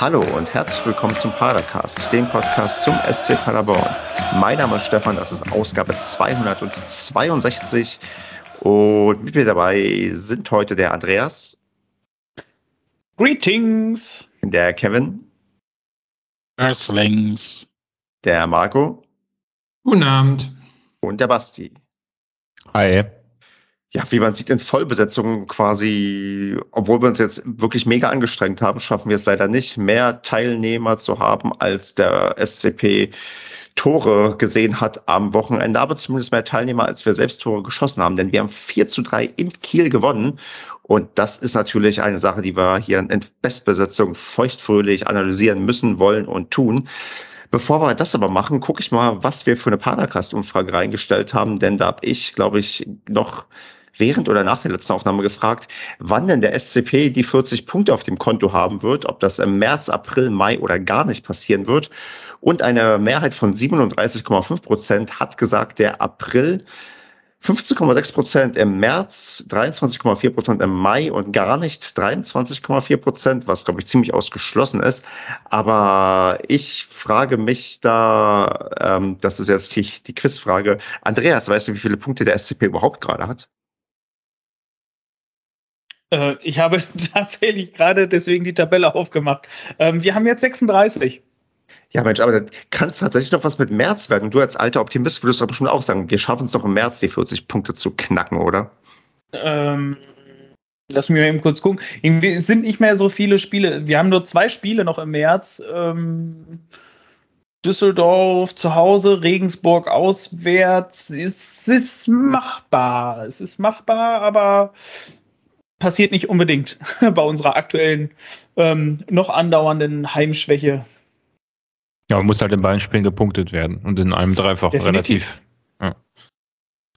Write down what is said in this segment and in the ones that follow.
Hallo und herzlich willkommen zum Padercast, dem Podcast zum SC Paderborn. Mein Name ist Stefan, das ist Ausgabe 262 und mit mir dabei sind heute der Andreas. Greetings. Der Kevin. Earthlings. Der Marco. Guten Abend. Und der Basti. Hi ja, wie man sieht, in Vollbesetzung quasi, obwohl wir uns jetzt wirklich mega angestrengt haben, schaffen wir es leider nicht, mehr Teilnehmer zu haben, als der SCP Tore gesehen hat am Wochenende, aber zumindest mehr Teilnehmer, als wir selbst Tore geschossen haben, denn wir haben 4 zu 3 in Kiel gewonnen. Und das ist natürlich eine Sache, die wir hier in Bestbesetzung feuchtfröhlich analysieren müssen, wollen und tun. Bevor wir das aber machen, gucke ich mal, was wir für eine Padercast-Umfrage reingestellt haben, denn da habe ich, glaube ich, noch während oder nach der letzten Aufnahme gefragt, wann denn der SCP die 40 Punkte auf dem Konto haben wird, ob das im März, April, Mai oder gar nicht passieren wird. Und eine Mehrheit von 37,5 Prozent hat gesagt, der April 15,6 Prozent im März, 23,4 Prozent im Mai und gar nicht 23,4 Prozent, was glaube ich ziemlich ausgeschlossen ist. Aber ich frage mich da, ähm, das ist jetzt die, die Quizfrage. Andreas, weißt du, wie viele Punkte der SCP überhaupt gerade hat? Äh, ich habe tatsächlich gerade deswegen die Tabelle aufgemacht. Ähm, wir haben jetzt 36. Ja, Mensch, aber dann kann es tatsächlich noch was mit März werden. Du als alter Optimist würdest doch bestimmt auch sagen, wir schaffen es doch im März, die 40 Punkte zu knacken, oder? Ähm, lass mich mal eben kurz gucken. Es sind nicht mehr so viele Spiele. Wir haben nur zwei Spiele noch im März. Ähm, Düsseldorf zu Hause, Regensburg auswärts. Es ist machbar. Es ist machbar, aber passiert nicht unbedingt bei unserer aktuellen, ähm, noch andauernden Heimschwäche. Ja, man muss halt in beiden Spielen gepunktet werden und in einem dreifach Definitiv. relativ.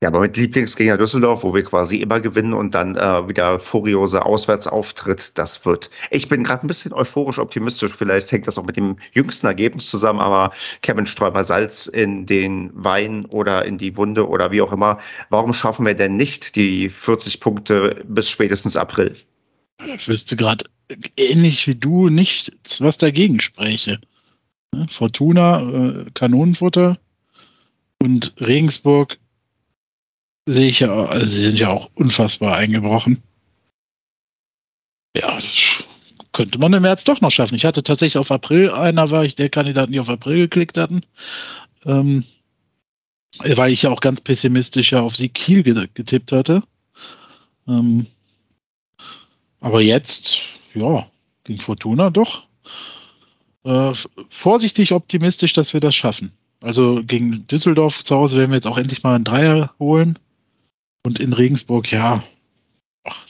Ja. aber mit Lieblingsgegner Düsseldorf, wo wir quasi immer gewinnen und dann äh, wieder furiose Auswärtsauftritt, das wird. Ich bin gerade ein bisschen euphorisch optimistisch. Vielleicht hängt das auch mit dem jüngsten Ergebnis zusammen, aber Kevin Sträuber Salz in den Wein oder in die Wunde oder wie auch immer. Warum schaffen wir denn nicht die 40 Punkte bis spätestens April? Ich wüsste gerade ähnlich wie du nicht, was dagegen spräche. Ne? Fortuna, äh, Kanonenfutter und Regensburg sehe ich ja, also sie sind ja auch unfassbar eingebrochen. Ja, könnte man im März doch noch schaffen. Ich hatte tatsächlich auf April, einer war ich der Kandidat, die auf April geklickt hatten. Ähm, weil ich ja auch ganz pessimistisch ja auf Sieg Kiel getippt hatte. Ähm, aber jetzt, ja, gegen Fortuna doch äh, vorsichtig optimistisch, dass wir das schaffen. Also gegen Düsseldorf zu Hause werden wir jetzt auch endlich mal einen Dreier holen. Und in Regensburg, ja. Ach,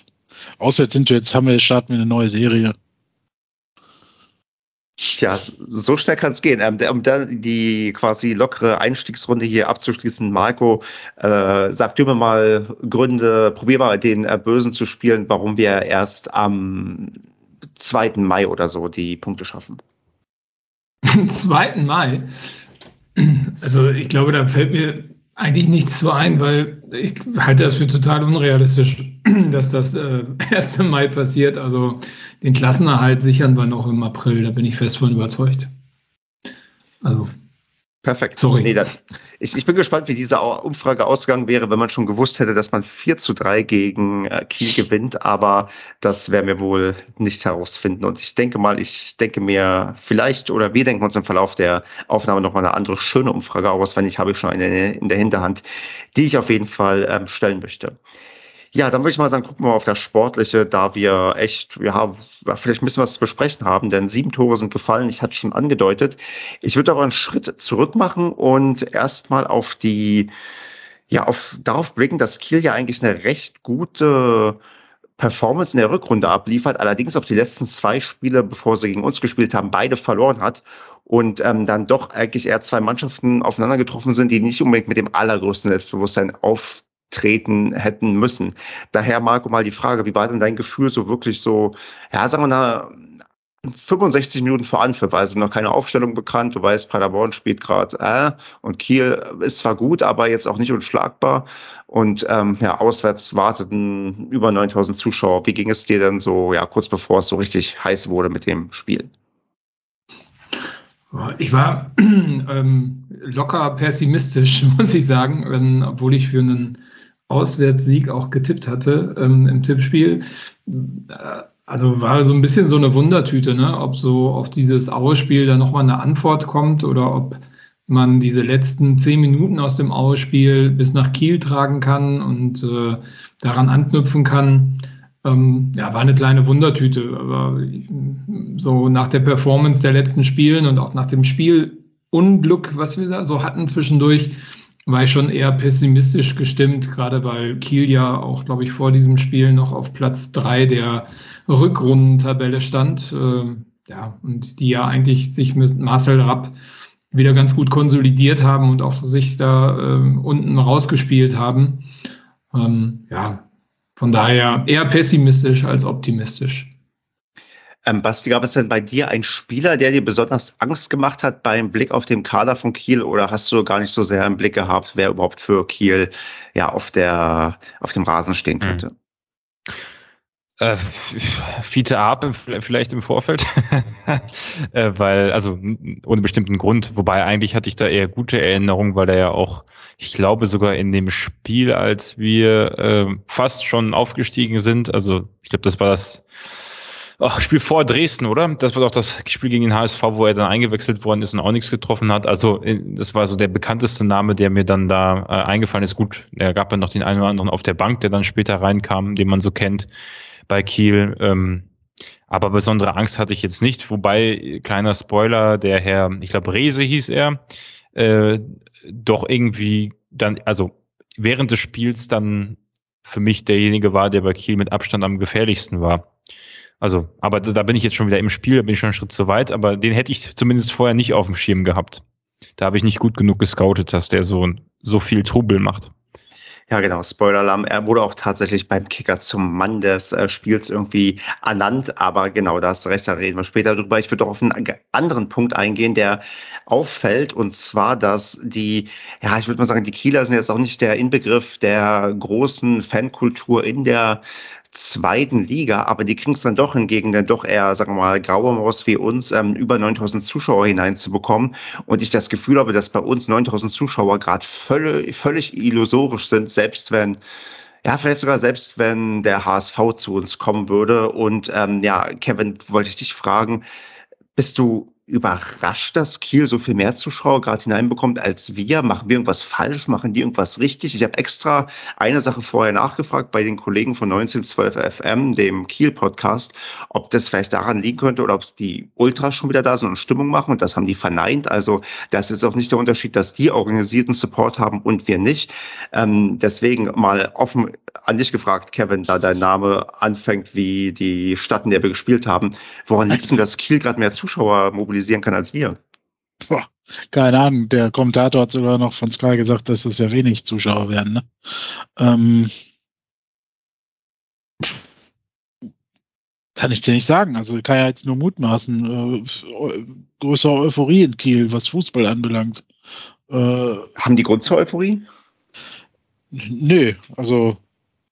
auswärts sind wir jetzt, haben wir, starten wir eine neue Serie. Tja, so schnell kann es gehen. Ähm, um dann die quasi lockere Einstiegsrunde hier abzuschließen, Marco, äh, sag dir mir mal Gründe, probier mal den äh, Bösen zu spielen, warum wir erst am 2. Mai oder so die Punkte schaffen. Am 2. Mai. Also ich glaube, da fällt mir eigentlich nichts zu ein, weil ich halte das für total unrealistisch, dass das äh, 1. Mai passiert. Also den Klassenerhalt sichern wir noch im April, da bin ich fest von überzeugt. Also Perfekt. Sorry. Nee, dann, ich, ich bin gespannt, wie diese Umfrage ausgegangen wäre, wenn man schon gewusst hätte, dass man 4 zu 3 gegen äh, Kiel gewinnt. Aber das werden wir wohl nicht herausfinden. Und ich denke mal, ich denke mir vielleicht oder wir denken uns im Verlauf der Aufnahme nochmal eine andere schöne Umfrage aus. Wenn nicht, habe ich schon eine in der Hinterhand, die ich auf jeden Fall ähm, stellen möchte. Ja, dann würde ich mal sagen, gucken wir mal auf das Sportliche, da wir echt, ja, vielleicht müssen wir zu besprechen haben, denn sieben Tore sind gefallen, ich hatte schon angedeutet. Ich würde aber einen Schritt zurück machen und erstmal auf die, ja, auf, darauf blicken, dass Kiel ja eigentlich eine recht gute Performance in der Rückrunde abliefert, allerdings auch die letzten zwei Spiele, bevor sie gegen uns gespielt haben, beide verloren hat und ähm, dann doch eigentlich eher zwei Mannschaften aufeinander getroffen sind, die nicht unbedingt mit dem allergrößten Selbstbewusstsein auf treten hätten müssen. Daher, Marco, mal die Frage, wie war denn dein Gefühl so wirklich so, ja, sagen wir mal, 65 Minuten vor Anpfiff, also noch keine Aufstellung bekannt. Du weißt, Paderborn spielt gerade äh, und Kiel ist zwar gut, aber jetzt auch nicht unschlagbar. Und ähm, ja, auswärts warteten über 9000 Zuschauer. Wie ging es dir denn so, ja, kurz bevor es so richtig heiß wurde mit dem Spiel? Ich war ähm, locker pessimistisch, muss ich sagen, ähm, obwohl ich für einen Auswärtssieg auch getippt hatte ähm, im Tippspiel. Äh, also war so ein bisschen so eine Wundertüte, ne? ob so auf dieses Ausspiel da nochmal eine Antwort kommt oder ob man diese letzten zehn Minuten aus dem Ausspiel bis nach Kiel tragen kann und äh, daran anknüpfen kann. Ähm, ja, war eine kleine Wundertüte. Aber so nach der Performance der letzten Spielen und auch nach dem Spielunglück, was wir so hatten zwischendurch, war ich schon eher pessimistisch gestimmt, gerade weil Kiel ja auch, glaube ich, vor diesem Spiel noch auf Platz drei der Rückrundentabelle stand. Äh, ja, und die ja eigentlich sich mit Marcel Rapp wieder ganz gut konsolidiert haben und auch sich da äh, unten rausgespielt haben. Ähm, ja, von daher eher pessimistisch als optimistisch. Ähm, Basti, gab es denn bei dir einen Spieler, der dir besonders Angst gemacht hat beim Blick auf den Kader von Kiel oder hast du gar nicht so sehr im Blick gehabt, wer überhaupt für Kiel ja auf der auf dem Rasen stehen hm. könnte? Äh, Fiete Arp vielleicht im Vorfeld, äh, weil, also ohne bestimmten Grund, wobei eigentlich hatte ich da eher gute Erinnerungen, weil er ja auch, ich glaube sogar in dem Spiel, als wir äh, fast schon aufgestiegen sind, also ich glaube, das war das Ach, Spiel vor Dresden, oder? Das war doch das Spiel gegen den HSV, wo er dann eingewechselt worden ist und auch nichts getroffen hat. Also das war so der bekannteste Name, der mir dann da äh, eingefallen ist. Gut, er gab ja noch den einen oder anderen auf der Bank, der dann später reinkam, den man so kennt bei Kiel. Ähm, aber besondere Angst hatte ich jetzt nicht. Wobei, kleiner Spoiler, der Herr, ich glaube, Rese hieß er, äh, doch irgendwie dann, also während des Spiels dann für mich derjenige war, der bei Kiel mit Abstand am gefährlichsten war. Also, aber da bin ich jetzt schon wieder im Spiel, da bin ich schon einen Schritt zu weit, aber den hätte ich zumindest vorher nicht auf dem Schirm gehabt. Da habe ich nicht gut genug gescoutet, dass der so, so viel Trubel macht. Ja, genau, Spoiler-Alarm. Er wurde auch tatsächlich beim Kicker zum Mann des äh, Spiels irgendwie ernannt, aber genau, da hast du recht, da reden wir später drüber. Ich würde auch auf einen anderen Punkt eingehen, der auffällt, und zwar, dass die, ja, ich würde mal sagen, die Kieler sind jetzt auch nicht der Inbegriff der großen Fankultur in der zweiten Liga, aber die kriegen es dann doch hingegen, dann doch eher, sagen wir mal, graue Maus wie uns, ähm, über 9000 Zuschauer hineinzubekommen. Und ich das Gefühl habe, dass bei uns 9000 Zuschauer gerade völlig, völlig illusorisch sind, selbst wenn ja, vielleicht sogar selbst, wenn der HSV zu uns kommen würde. Und ähm, ja, Kevin, wollte ich dich fragen, bist du überrascht, dass Kiel so viel mehr Zuschauer gerade hineinbekommt als wir? Machen wir irgendwas falsch? Machen die irgendwas richtig? Ich habe extra eine Sache vorher nachgefragt bei den Kollegen von 1912 FM, dem Kiel-Podcast, ob das vielleicht daran liegen könnte oder ob es die Ultras schon wieder da sind und Stimmung machen und das haben die verneint. Also das ist auch nicht der Unterschied, dass die organisierten Support haben und wir nicht. Ähm, deswegen mal offen an dich gefragt, Kevin, da dein Name anfängt wie die Stadt, in der wir gespielt haben. Woran liegt denn, dass Kiel gerade mehr Zuschauer mobilisiert? Mobilisieren kann als wir. Boah, keine Ahnung, der Kommentator hat sogar noch von Sky gesagt, dass es ja wenig Zuschauer werden. Ne? Ähm, kann ich dir nicht sagen. Also kann ja jetzt nur mutmaßen. Äh, größere Euphorie in Kiel, was Fußball anbelangt. Äh, Haben die Grund zur Euphorie? Nö, also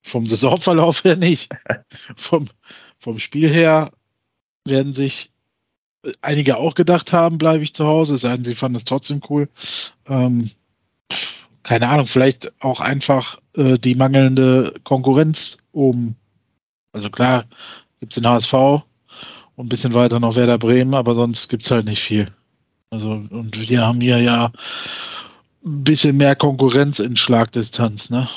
vom Saisonverlauf her nicht. vom, vom Spiel her werden sich einige auch gedacht haben, bleibe ich zu Hause, es sei denn, sie fanden es trotzdem cool. Ähm, keine Ahnung, vielleicht auch einfach äh, die mangelnde Konkurrenz oben. Also klar, gibt es den HSV und ein bisschen weiter noch Werder Bremen, aber sonst gibt es halt nicht viel. Also, und wir haben hier ja ein bisschen mehr Konkurrenz in Schlagdistanz, ne?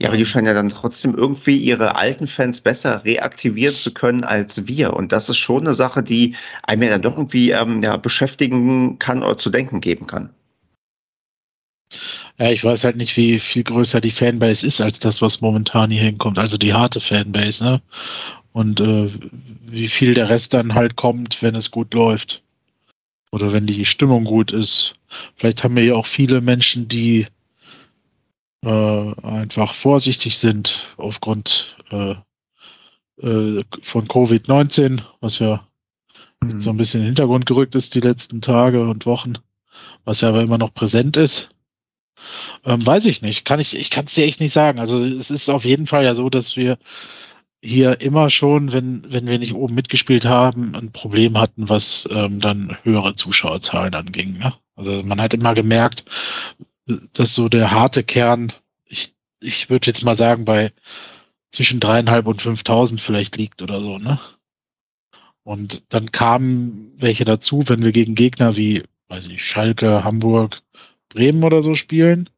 Ja, aber die scheinen ja dann trotzdem irgendwie ihre alten Fans besser reaktivieren zu können als wir. Und das ist schon eine Sache, die einem ja dann doch irgendwie ähm, ja, beschäftigen kann oder zu denken geben kann. Ja, ich weiß halt nicht, wie viel größer die Fanbase ist als das, was momentan hier hinkommt. Also die harte Fanbase, ne? Und äh, wie viel der Rest dann halt kommt, wenn es gut läuft. Oder wenn die Stimmung gut ist. Vielleicht haben wir ja auch viele Menschen, die äh, einfach vorsichtig sind aufgrund äh, äh, von Covid-19, was ja mhm. so ein bisschen in den Hintergrund gerückt ist die letzten Tage und Wochen, was ja aber immer noch präsent ist. Ähm, weiß ich nicht. Kann ich, ich kann es dir echt nicht sagen. Also es ist auf jeden Fall ja so, dass wir hier immer schon, wenn, wenn wir nicht oben mitgespielt haben, ein Problem hatten, was ähm, dann höhere Zuschauerzahlen anging. Ne? Also man hat immer gemerkt, dass so der harte Kern, ich, ich würde jetzt mal sagen, bei zwischen dreieinhalb und 5.000 vielleicht liegt oder so, ne? Und dann kamen welche dazu, wenn wir gegen Gegner wie, weiß ich, Schalke, Hamburg, Bremen oder so spielen.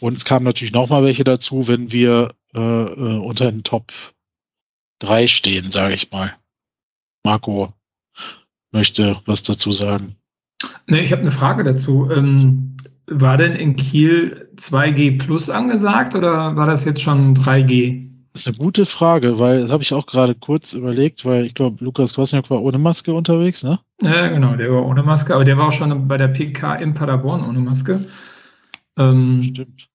Und es kamen natürlich nochmal welche dazu, wenn wir äh, äh, unter den Top 3 stehen, sage ich mal. Marco möchte was dazu sagen. Nee, ich habe eine Frage dazu. Ähm, war denn in Kiel 2G Plus angesagt oder war das jetzt schon 3G? Das ist eine gute Frage, weil das habe ich auch gerade kurz überlegt, weil ich glaube, Lukas Kwasniok war ohne Maske unterwegs, ne? Ja, genau, der war ohne Maske, aber der war auch schon bei der PK in Paderborn ohne Maske. Ähm, Stimmt.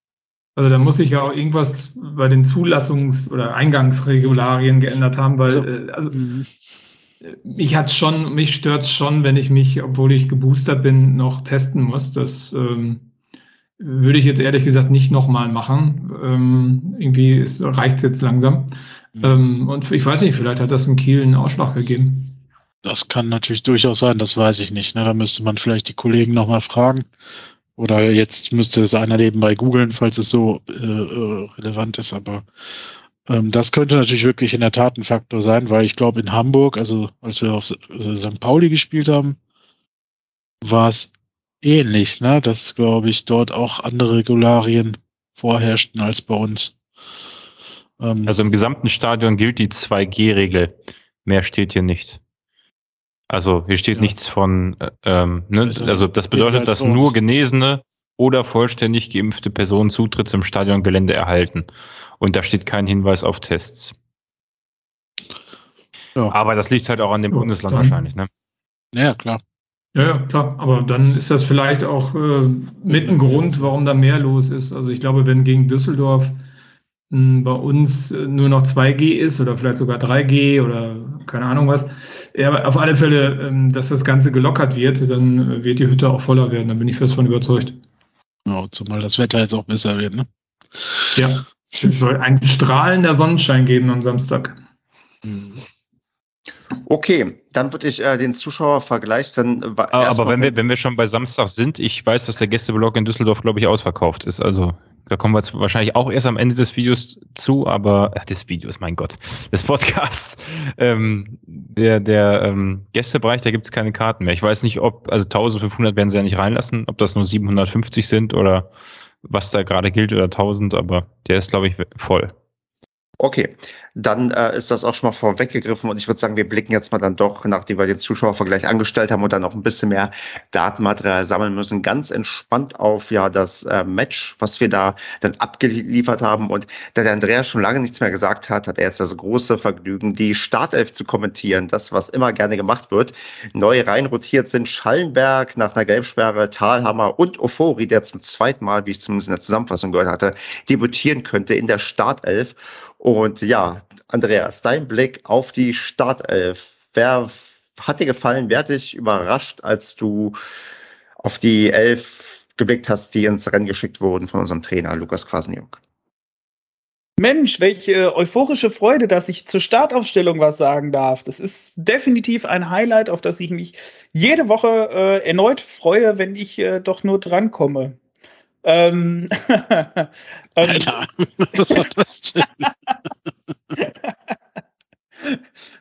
Also da muss sich ja auch irgendwas bei den Zulassungs- oder Eingangsregularien geändert haben, weil also, äh, also mhm. Mich hat's schon, mich stört's schon, wenn ich mich, obwohl ich geboostert bin, noch testen muss. Das ähm, würde ich jetzt ehrlich gesagt nicht nochmal machen. Ähm, irgendwie reicht es jetzt langsam. Mhm. Ähm, und ich weiß nicht, vielleicht hat das in Kiel einen Ausschlag gegeben. Das kann natürlich durchaus sein, das weiß ich nicht. Ne? Da müsste man vielleicht die Kollegen nochmal fragen. Oder jetzt müsste es einer nebenbei googeln, falls es so äh, äh, relevant ist. Aber das könnte natürlich wirklich in der Tat ein Faktor sein, weil ich glaube, in Hamburg, also als wir auf also St. Pauli gespielt haben, war es ähnlich, ne? Dass, glaube ich, dort auch andere Regularien vorherrschten als bei uns. Ähm, also im gesamten Stadion gilt die 2G-Regel. Mehr steht hier nicht. Also hier steht ja. nichts von, äh, ähm, ne? also, also das bedeutet, halt dass nur Genesene oder vollständig geimpfte Personen Zutritt zum Stadiongelände erhalten. Und da steht kein Hinweis auf Tests. Ja. Aber das liegt halt auch an dem ja, Bundesland wahrscheinlich, ne? Ja, klar. Ja, ja, klar. Aber dann ist das vielleicht auch äh, mit ein Grund, warum da mehr los ist. Also ich glaube, wenn gegen Düsseldorf mh, hm, bei uns äh, nur noch 2G ist oder vielleicht sogar 3G oder keine Ahnung was, ja, aber auf alle Fälle, ähm, dass das Ganze gelockert wird, dann wird die Hütte auch voller werden. Da bin ich fest von überzeugt. Ja, zumal das Wetter jetzt auch besser wird, ne? Ja, es soll ein strahlender Sonnenschein geben am Samstag. Mhm. Okay, dann würde ich äh, den Zuschauervergleich dann. Äh, aber wenn wir, wenn wir schon bei Samstag sind, ich weiß, dass der Gästeblock in Düsseldorf, glaube ich, ausverkauft ist. Also da kommen wir jetzt wahrscheinlich auch erst am Ende des Videos zu, aber ach, des Videos, mein Gott, des Podcasts. Ähm, der der ähm, Gästebereich, da gibt es keine Karten mehr. Ich weiß nicht, ob, also 1500 werden sie ja nicht reinlassen, ob das nur 750 sind oder was da gerade gilt oder 1000, aber der ist, glaube ich, voll. Okay, dann äh, ist das auch schon mal vorweggegriffen und ich würde sagen, wir blicken jetzt mal dann doch, nachdem wir den Zuschauervergleich angestellt haben und dann noch ein bisschen mehr Datenmaterial sammeln müssen, ganz entspannt auf ja das äh, Match, was wir da dann abgeliefert haben. Und da der Andreas schon lange nichts mehr gesagt hat, hat er jetzt das große Vergnügen, die Startelf zu kommentieren, das, was immer gerne gemacht wird. Neu reinrotiert sind Schallenberg nach einer Gelbsperre, Talhammer und Ofori, der zum zweiten Mal, wie ich zumindest in der Zusammenfassung gehört hatte, debütieren könnte in der Startelf. Und ja, Andreas, dein Blick auf die Startelf. Wer hat dir gefallen? Wer hat dich überrascht, als du auf die Elf geblickt hast, die ins Rennen geschickt wurden von unserem Trainer Lukas Kwasniuk? Mensch, welche euphorische Freude, dass ich zur Startaufstellung was sagen darf. Das ist definitiv ein Highlight, auf das ich mich jede Woche äh, erneut freue, wenn ich äh, doch nur drankomme. Ähm, ähm, Alter, was war das denn?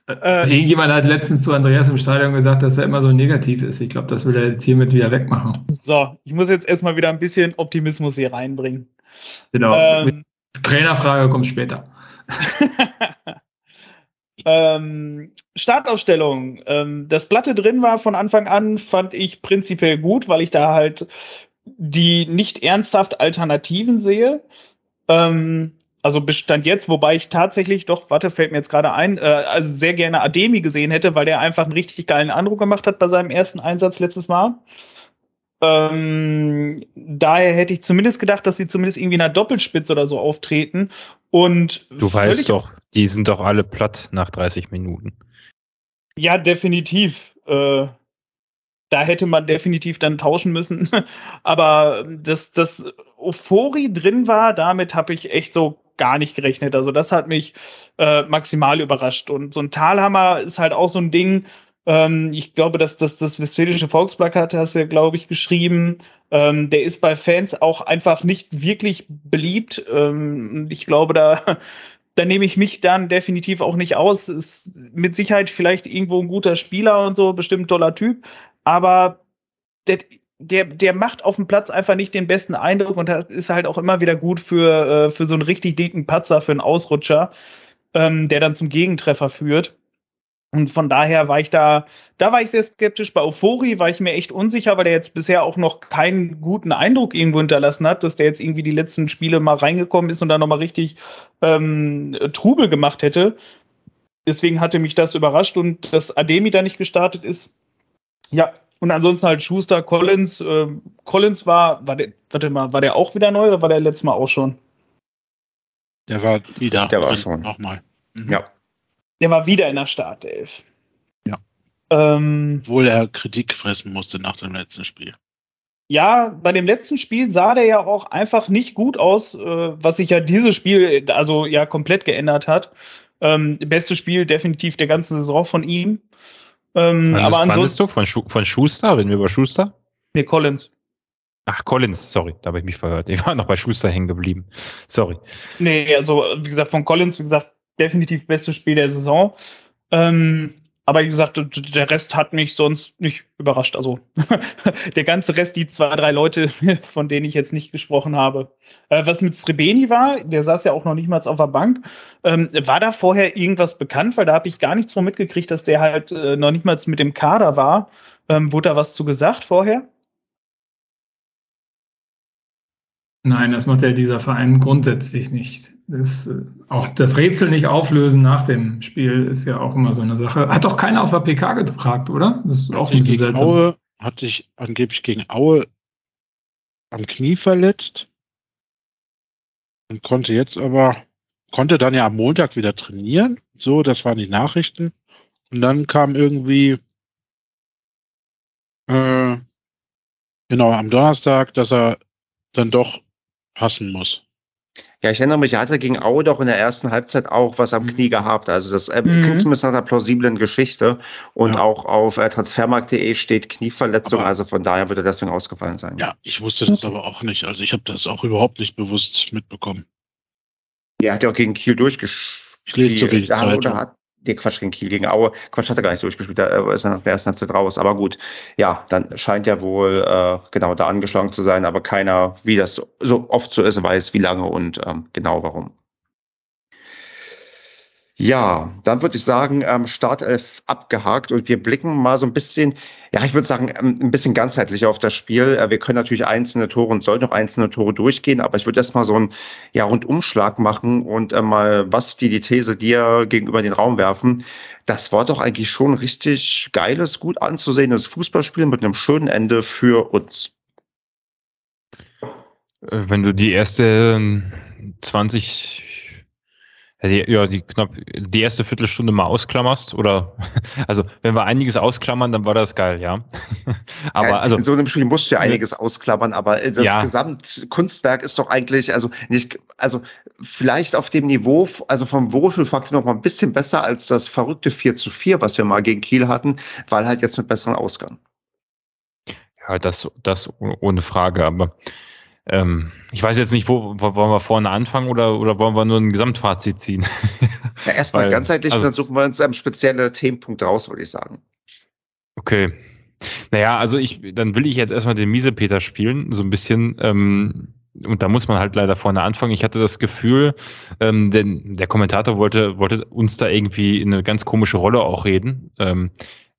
Äh, Irgendjemand hat letztens zu Andreas im Stadion gesagt, dass er immer so negativ ist. Ich glaube, das will er jetzt hiermit wieder wegmachen. So, ich muss jetzt erstmal wieder ein bisschen Optimismus hier reinbringen. Genau. Ähm, Trainerfrage kommt später. ähm, Startaufstellung. Ähm, das Platte drin war von Anfang an, fand ich prinzipiell gut, weil ich da halt die nicht ernsthaft Alternativen sehe. Ähm, also Bestand jetzt, wobei ich tatsächlich doch, warte, fällt mir jetzt gerade ein, äh, also sehr gerne Ademi gesehen hätte, weil der einfach einen richtig geilen Eindruck gemacht hat bei seinem ersten Einsatz letztes Mal. Ähm, daher hätte ich zumindest gedacht, dass sie zumindest irgendwie in einer Doppelspitze oder so auftreten. Und du weißt doch, die sind doch alle platt nach 30 Minuten. Ja, definitiv. Äh, da hätte man definitiv dann tauschen müssen. Aber dass das Euphorie drin war, damit habe ich echt so gar nicht gerechnet. Also das hat mich äh, maximal überrascht. Und so ein Talhammer ist halt auch so ein Ding. Ähm, ich glaube, dass das, das Westfälische Volksplakat hast du ja, glaube ich, geschrieben. Ähm, der ist bei Fans auch einfach nicht wirklich beliebt. Ähm, ich glaube, da, da nehme ich mich dann definitiv auch nicht aus. Ist mit Sicherheit vielleicht irgendwo ein guter Spieler und so, bestimmt toller Typ. Aber der, der, der macht auf dem Platz einfach nicht den besten Eindruck und das ist halt auch immer wieder gut für, äh, für so einen richtig dicken Patzer, für einen Ausrutscher, ähm, der dann zum Gegentreffer führt. Und von daher war ich da, da war ich sehr skeptisch. Bei Euphorie war ich mir echt unsicher, weil der jetzt bisher auch noch keinen guten Eindruck irgendwo hinterlassen hat, dass der jetzt irgendwie die letzten Spiele mal reingekommen ist und dann nochmal richtig ähm, Trubel gemacht hätte. Deswegen hatte mich das überrascht und dass Ademi da nicht gestartet ist. Ja, und ansonsten halt Schuster, Collins. Äh, Collins war, war der, warte mal, war der auch wieder neu oder war der letztes Mal auch schon? Der war wieder. Der war schon. Nochmal. Mhm. Ja. Der war wieder in der Startelf. Ja. Ähm, Obwohl er Kritik fressen musste nach dem letzten Spiel. Ja, bei dem letzten Spiel sah der ja auch einfach nicht gut aus, äh, was sich ja dieses Spiel also ja komplett geändert hat. Ähm, beste Spiel definitiv der ganzen Saison von ihm. Ähm, aber ansonsten. du von, Schu von Schuster? Reden wir über Schuster? Nee, Collins. Ach, Collins, sorry, da habe ich mich verhört. Ich war noch bei Schuster hängen geblieben. Sorry. Nee, also wie gesagt, von Collins, wie gesagt, definitiv bestes Spiel der Saison. Ähm, aber wie gesagt, der Rest hat mich sonst nicht überrascht. Also der ganze Rest, die zwei, drei Leute, von denen ich jetzt nicht gesprochen habe. Äh, was mit Srebeni war, der saß ja auch noch nicht mal auf der Bank. Ähm, war da vorher irgendwas bekannt? Weil da habe ich gar nichts von mitgekriegt, dass der halt äh, noch nicht mal mit dem Kader war. Ähm, wurde da was zu gesagt vorher? Nein, das macht ja dieser Verein grundsätzlich nicht. Das, äh, auch das Rätsel nicht auflösen nach dem Spiel ist ja auch immer so eine Sache. Hat doch keiner auf der PK gefragt, oder? Das ist auch ein bisschen seltsam. Aue hat sich angeblich gegen Aue am Knie verletzt und konnte jetzt aber, konnte dann ja am Montag wieder trainieren. So, das waren die Nachrichten. Und dann kam irgendwie, äh, genau, am Donnerstag, dass er dann doch passen muss. Ja, ich erinnere mich, er hatte gegen Aue doch in der ersten Halbzeit auch was am mhm. Knie gehabt. Also das äh, mhm. zumindest nach einer plausiblen Geschichte. Und ja. auch auf äh, transfermarkt.de steht Knieverletzung, aber, also von daher würde er deswegen ausgefallen sein. Ja, ich wusste das aber auch nicht. Also ich habe das auch überhaupt nicht bewusst mitbekommen. Ja, er hat ja auch gegen Kiel durchgespielt. Ich lese zu wenig Zeit. Oder hat, der Quatsch gegen Kiel, gegen Aue. Quatsch hat er gar nicht durchgespielt, da ist er nach der ersten Halbzeit raus. Aber gut, ja, dann scheint ja wohl äh, genau da angeschlagen zu sein, aber keiner, wie das so oft so ist, weiß, wie lange und ähm, genau warum. Ja, dann würde ich sagen, ähm, Startelf abgehakt und wir blicken mal so ein bisschen, ja, ich würde sagen, ähm, ein bisschen ganzheitlich auf das Spiel. Äh, wir können natürlich einzelne Tore und sollten auch einzelne Tore durchgehen, aber ich würde erstmal so einen ja, Rundumschlag machen und äh, mal, was die, die These dir gegenüber den Raum werfen. Das war doch eigentlich schon richtig geiles, gut anzusehendes Fußballspiel mit einem schönen Ende für uns. Äh, wenn du die erste 20 die, ja, die knapp die erste Viertelstunde mal ausklammerst oder also wenn wir einiges ausklammern, dann war das geil, ja. aber ja, also in so einem Spiel musst du ja einiges ausklammern, aber äh, das ja. Gesamtkunstwerk ist doch eigentlich also nicht also vielleicht auf dem Niveau also vom Wohlfühlfaktor noch mal ein bisschen besser als das verrückte 4 zu 4, was wir mal gegen Kiel hatten, weil halt jetzt mit besseren Ausgang. Ja, das das ohne Frage, aber ähm, ich weiß jetzt nicht, wo, wo wollen wir vorne anfangen oder, oder wollen wir nur ein Gesamtfazit ziehen? Ja, erstmal ganzheitlich, also, dann suchen wir uns ähm, spezielle Themenpunkte raus, würde ich sagen. Okay. Naja, also ich, dann will ich jetzt erstmal den Miesepeter spielen, so ein bisschen. Ähm, und da muss man halt leider vorne anfangen. Ich hatte das Gefühl, ähm, denn der Kommentator wollte, wollte uns da irgendwie in eine ganz komische Rolle auch reden, ähm,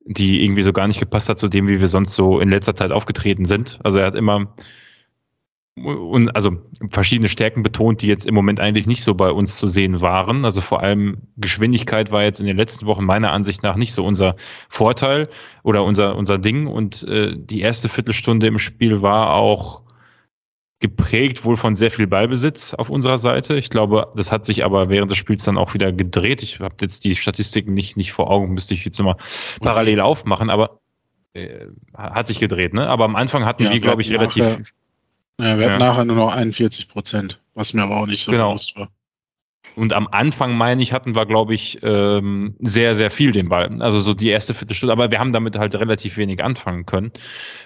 die irgendwie so gar nicht gepasst hat zu dem, wie wir sonst so in letzter Zeit aufgetreten sind. Also er hat immer und also verschiedene Stärken betont, die jetzt im Moment eigentlich nicht so bei uns zu sehen waren. Also vor allem Geschwindigkeit war jetzt in den letzten Wochen meiner Ansicht nach nicht so unser Vorteil oder unser, unser Ding. Und äh, die erste Viertelstunde im Spiel war auch geprägt wohl von sehr viel Ballbesitz auf unserer Seite. Ich glaube, das hat sich aber während des Spiels dann auch wieder gedreht. Ich habe jetzt die Statistiken nicht, nicht vor Augen, müsste ich jetzt mal parallel aufmachen, aber äh, hat sich gedreht, ne? Aber am Anfang hatten ja, wir, glaube ich, relativ ja, wir hatten ja. nachher nur noch 41 Prozent, was mir aber auch nicht so genau. bewusst war. und am Anfang, meine ich, hatten wir, glaube ich, ähm, sehr, sehr viel den Ball. Also so die erste Viertelstunde, aber wir haben damit halt relativ wenig anfangen können.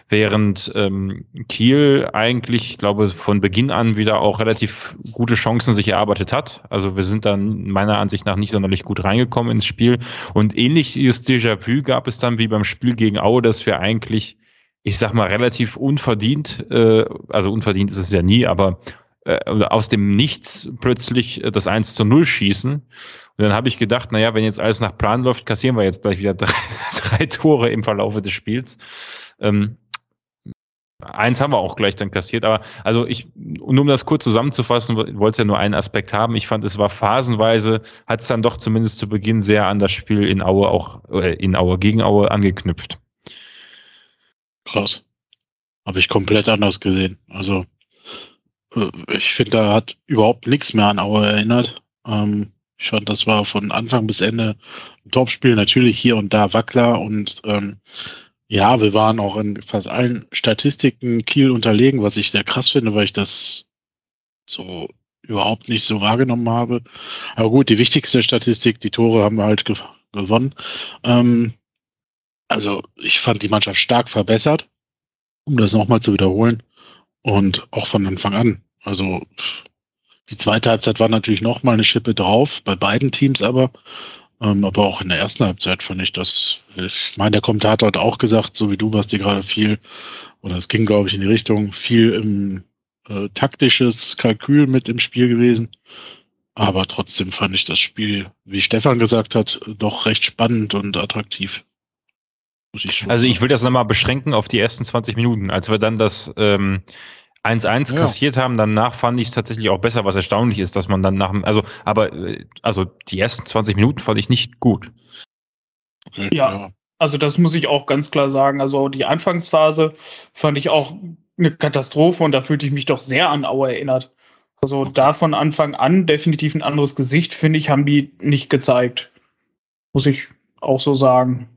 Während ähm, Kiel eigentlich, ich glaube, von Beginn an wieder auch relativ gute Chancen sich erarbeitet hat. Also wir sind dann meiner Ansicht nach nicht sonderlich gut reingekommen ins Spiel. Und ähnliches Déjà-vu gab es dann wie beim Spiel gegen Aue, dass wir eigentlich, ich sag mal, relativ unverdient, äh, also unverdient ist es ja nie, aber äh, aus dem Nichts plötzlich äh, das 1 zu 0 schießen. Und dann habe ich gedacht, naja, wenn jetzt alles nach Plan läuft, kassieren wir jetzt gleich wieder drei, drei Tore im Verlauf des Spiels. Ähm, eins haben wir auch gleich dann kassiert, aber also ich, nur um das kurz zusammenzufassen, wollte ja nur einen Aspekt haben. Ich fand, es war phasenweise, hat es dann doch zumindest zu Beginn sehr an das Spiel in Aue auch, äh, in Aue gegen Aue angeknüpft. Krass. Habe ich komplett anders gesehen. Also äh, ich finde, da hat überhaupt nichts mehr an Aue erinnert. Ähm, ich fand, das war von Anfang bis Ende ein Topspiel. Natürlich hier und da Wackler und ähm, ja, wir waren auch in fast allen Statistiken Kiel unterlegen, was ich sehr krass finde, weil ich das so überhaupt nicht so wahrgenommen habe. Aber gut, die wichtigste Statistik, die Tore haben wir halt ge gewonnen. Ähm, also ich fand die Mannschaft stark verbessert, um das nochmal zu wiederholen. Und auch von Anfang an. Also die zweite Halbzeit war natürlich noch mal eine Schippe drauf, bei beiden Teams aber. Ähm, aber auch in der ersten Halbzeit fand ich das, ich meine, der Kommentator hat auch gesagt, so wie du warst, die gerade viel, oder es ging, glaube ich, in die Richtung, viel im äh, taktisches Kalkül mit im Spiel gewesen. Aber trotzdem fand ich das Spiel, wie Stefan gesagt hat, doch recht spannend und attraktiv. Ich also ich will das nochmal beschränken auf die ersten 20 Minuten. Als wir dann das ähm, 1-1 ja. kassiert haben, danach fand ich es tatsächlich auch besser, was erstaunlich ist, dass man dann nach dem, also, aber, äh, also die ersten 20 Minuten fand ich nicht gut. Okay, ja, ja, also das muss ich auch ganz klar sagen. Also die Anfangsphase fand ich auch eine Katastrophe und da fühlte ich mich doch sehr an Auer erinnert. Also da von Anfang an definitiv ein anderes Gesicht, finde ich, haben die nicht gezeigt. Muss ich auch so sagen.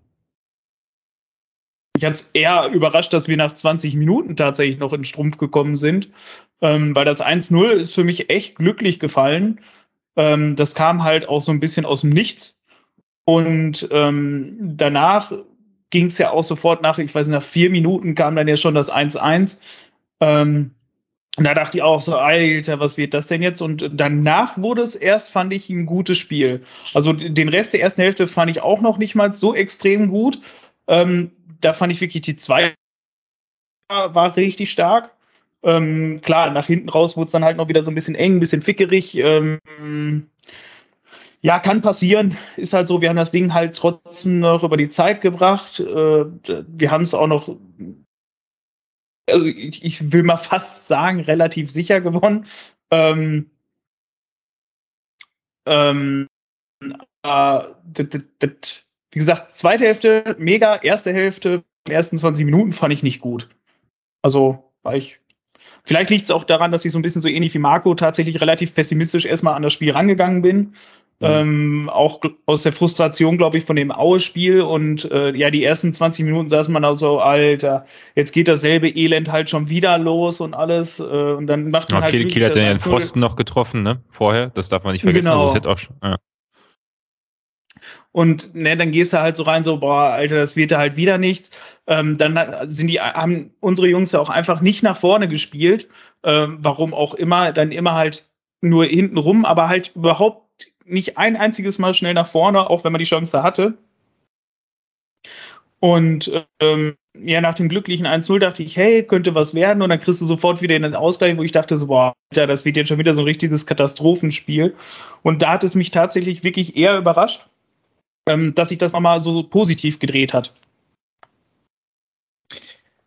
Mich hat es eher überrascht, dass wir nach 20 Minuten tatsächlich noch in Strumpf gekommen sind, ähm, weil das 1-0 ist für mich echt glücklich gefallen. Ähm, das kam halt auch so ein bisschen aus dem Nichts. Und ähm, danach ging es ja auch sofort nach, ich weiß nicht, nach vier Minuten kam dann ja schon das 1-1. Ähm, und da dachte ich auch so, Alter, was wird das denn jetzt? Und danach wurde es erst, fand ich, ein gutes Spiel. Also den Rest der ersten Hälfte fand ich auch noch nicht mal so extrem gut. Ähm, da fand ich wirklich die zwei war richtig stark. Ähm, klar, nach hinten raus wurde es dann halt noch wieder so ein bisschen eng, ein bisschen fickerig. Ähm, ja, kann passieren. Ist halt so, wir haben das Ding halt trotzdem noch über die Zeit gebracht. Äh, wir haben es auch noch, also ich, ich, will mal fast sagen, relativ sicher gewonnen. Ähm, ähm, äh, wie gesagt, zweite Hälfte mega, erste Hälfte, die ersten 20 Minuten fand ich nicht gut. Also war ich. Vielleicht liegt es auch daran, dass ich so ein bisschen so ähnlich wie Marco tatsächlich relativ pessimistisch erstmal an das Spiel rangegangen bin. Mhm. Ähm, auch aus der Frustration, glaube ich, von dem Aue-Spiel. Und äh, ja, die ersten 20 Minuten saß man da so, Alter, jetzt geht dasselbe Elend halt schon wieder los und alles. Äh, und dann macht man ja, halt. Kiel, Kiel hat ja den Pfosten noch getroffen, ne? Vorher, das darf man nicht vergessen. Genau. Also, auch schon, ja. Und ne, dann gehst du halt so rein, so, boah, Alter, das wird da halt wieder nichts. Ähm, dann sind die, haben unsere Jungs ja auch einfach nicht nach vorne gespielt. Ähm, warum auch immer, dann immer halt nur hinten rum, aber halt überhaupt nicht ein einziges Mal schnell nach vorne, auch wenn man die Chance hatte. Und ähm, ja, nach dem glücklichen 1-0 dachte ich, hey, könnte was werden. Und dann kriegst du sofort wieder in den Ausgleich, wo ich dachte, so, boah, Alter, das wird jetzt schon wieder so ein richtiges Katastrophenspiel. Und da hat es mich tatsächlich wirklich eher überrascht ähm, dass sich das nochmal so positiv gedreht hat.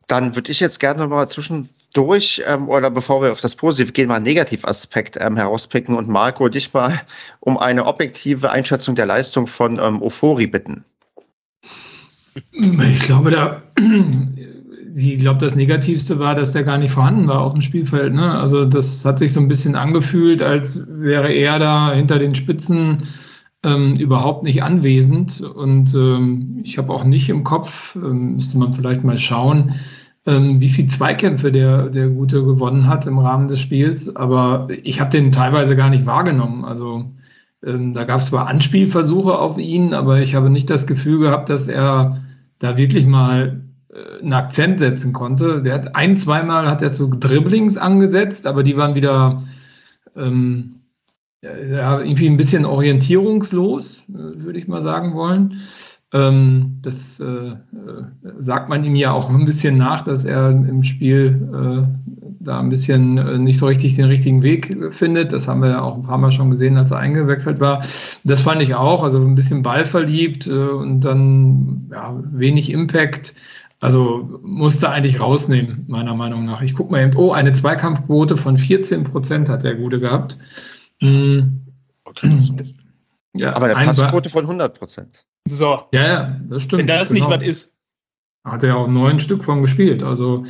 Dann würde ich jetzt gerne nochmal zwischendurch ähm, oder bevor wir auf das Positive gehen, mal einen Negativaspekt ähm, herauspicken und Marco dich mal um eine objektive Einschätzung der Leistung von ähm, Ofori bitten. Ich glaube, da, ich glaube, das Negativste war, dass der gar nicht vorhanden war auf dem Spielfeld. Ne? Also das hat sich so ein bisschen angefühlt, als wäre er da hinter den Spitzen ähm, überhaupt nicht anwesend. Und ähm, ich habe auch nicht im Kopf, ähm, müsste man vielleicht mal schauen, ähm, wie viele Zweikämpfe der, der Gute gewonnen hat im Rahmen des Spiels. Aber ich habe den teilweise gar nicht wahrgenommen. Also Ähm, da gab es zwar Anspielversuche auf ihn, aber ich habe nicht das Gefühl gehabt, dass er da wirklich mal äh, einen Akzent setzen konnte. Der hat ein, zweimal hat er zu Dribblings angesetzt, aber die waren wieder ähm, ja, irgendwie ein bisschen orientierungslos, äh, würde ich mal sagen wollen. Ähm, das äh, äh, sagt man ihm ja auch ein bisschen nach, dass er im Spiel da ein bisschen nicht so richtig den richtigen Weg findet. Das haben wir ja auch ein paar Mal schon gesehen, als er eingewechselt war. Das fand ich auch, also ein bisschen ballverliebt und dann ja, wenig Impact. Also musste eigentlich rausnehmen, meiner Meinung nach. Ich gucke mal eben, oh, eine Zweikampfquote von 14 Prozent hat der Gute gehabt. Mhm. Okay. Ja, Aber eine Passquote von 100 Prozent. So. Ja, ja, das stimmt. Wenn das genau. nicht was ist. Hat er auch neun Stück von gespielt. Also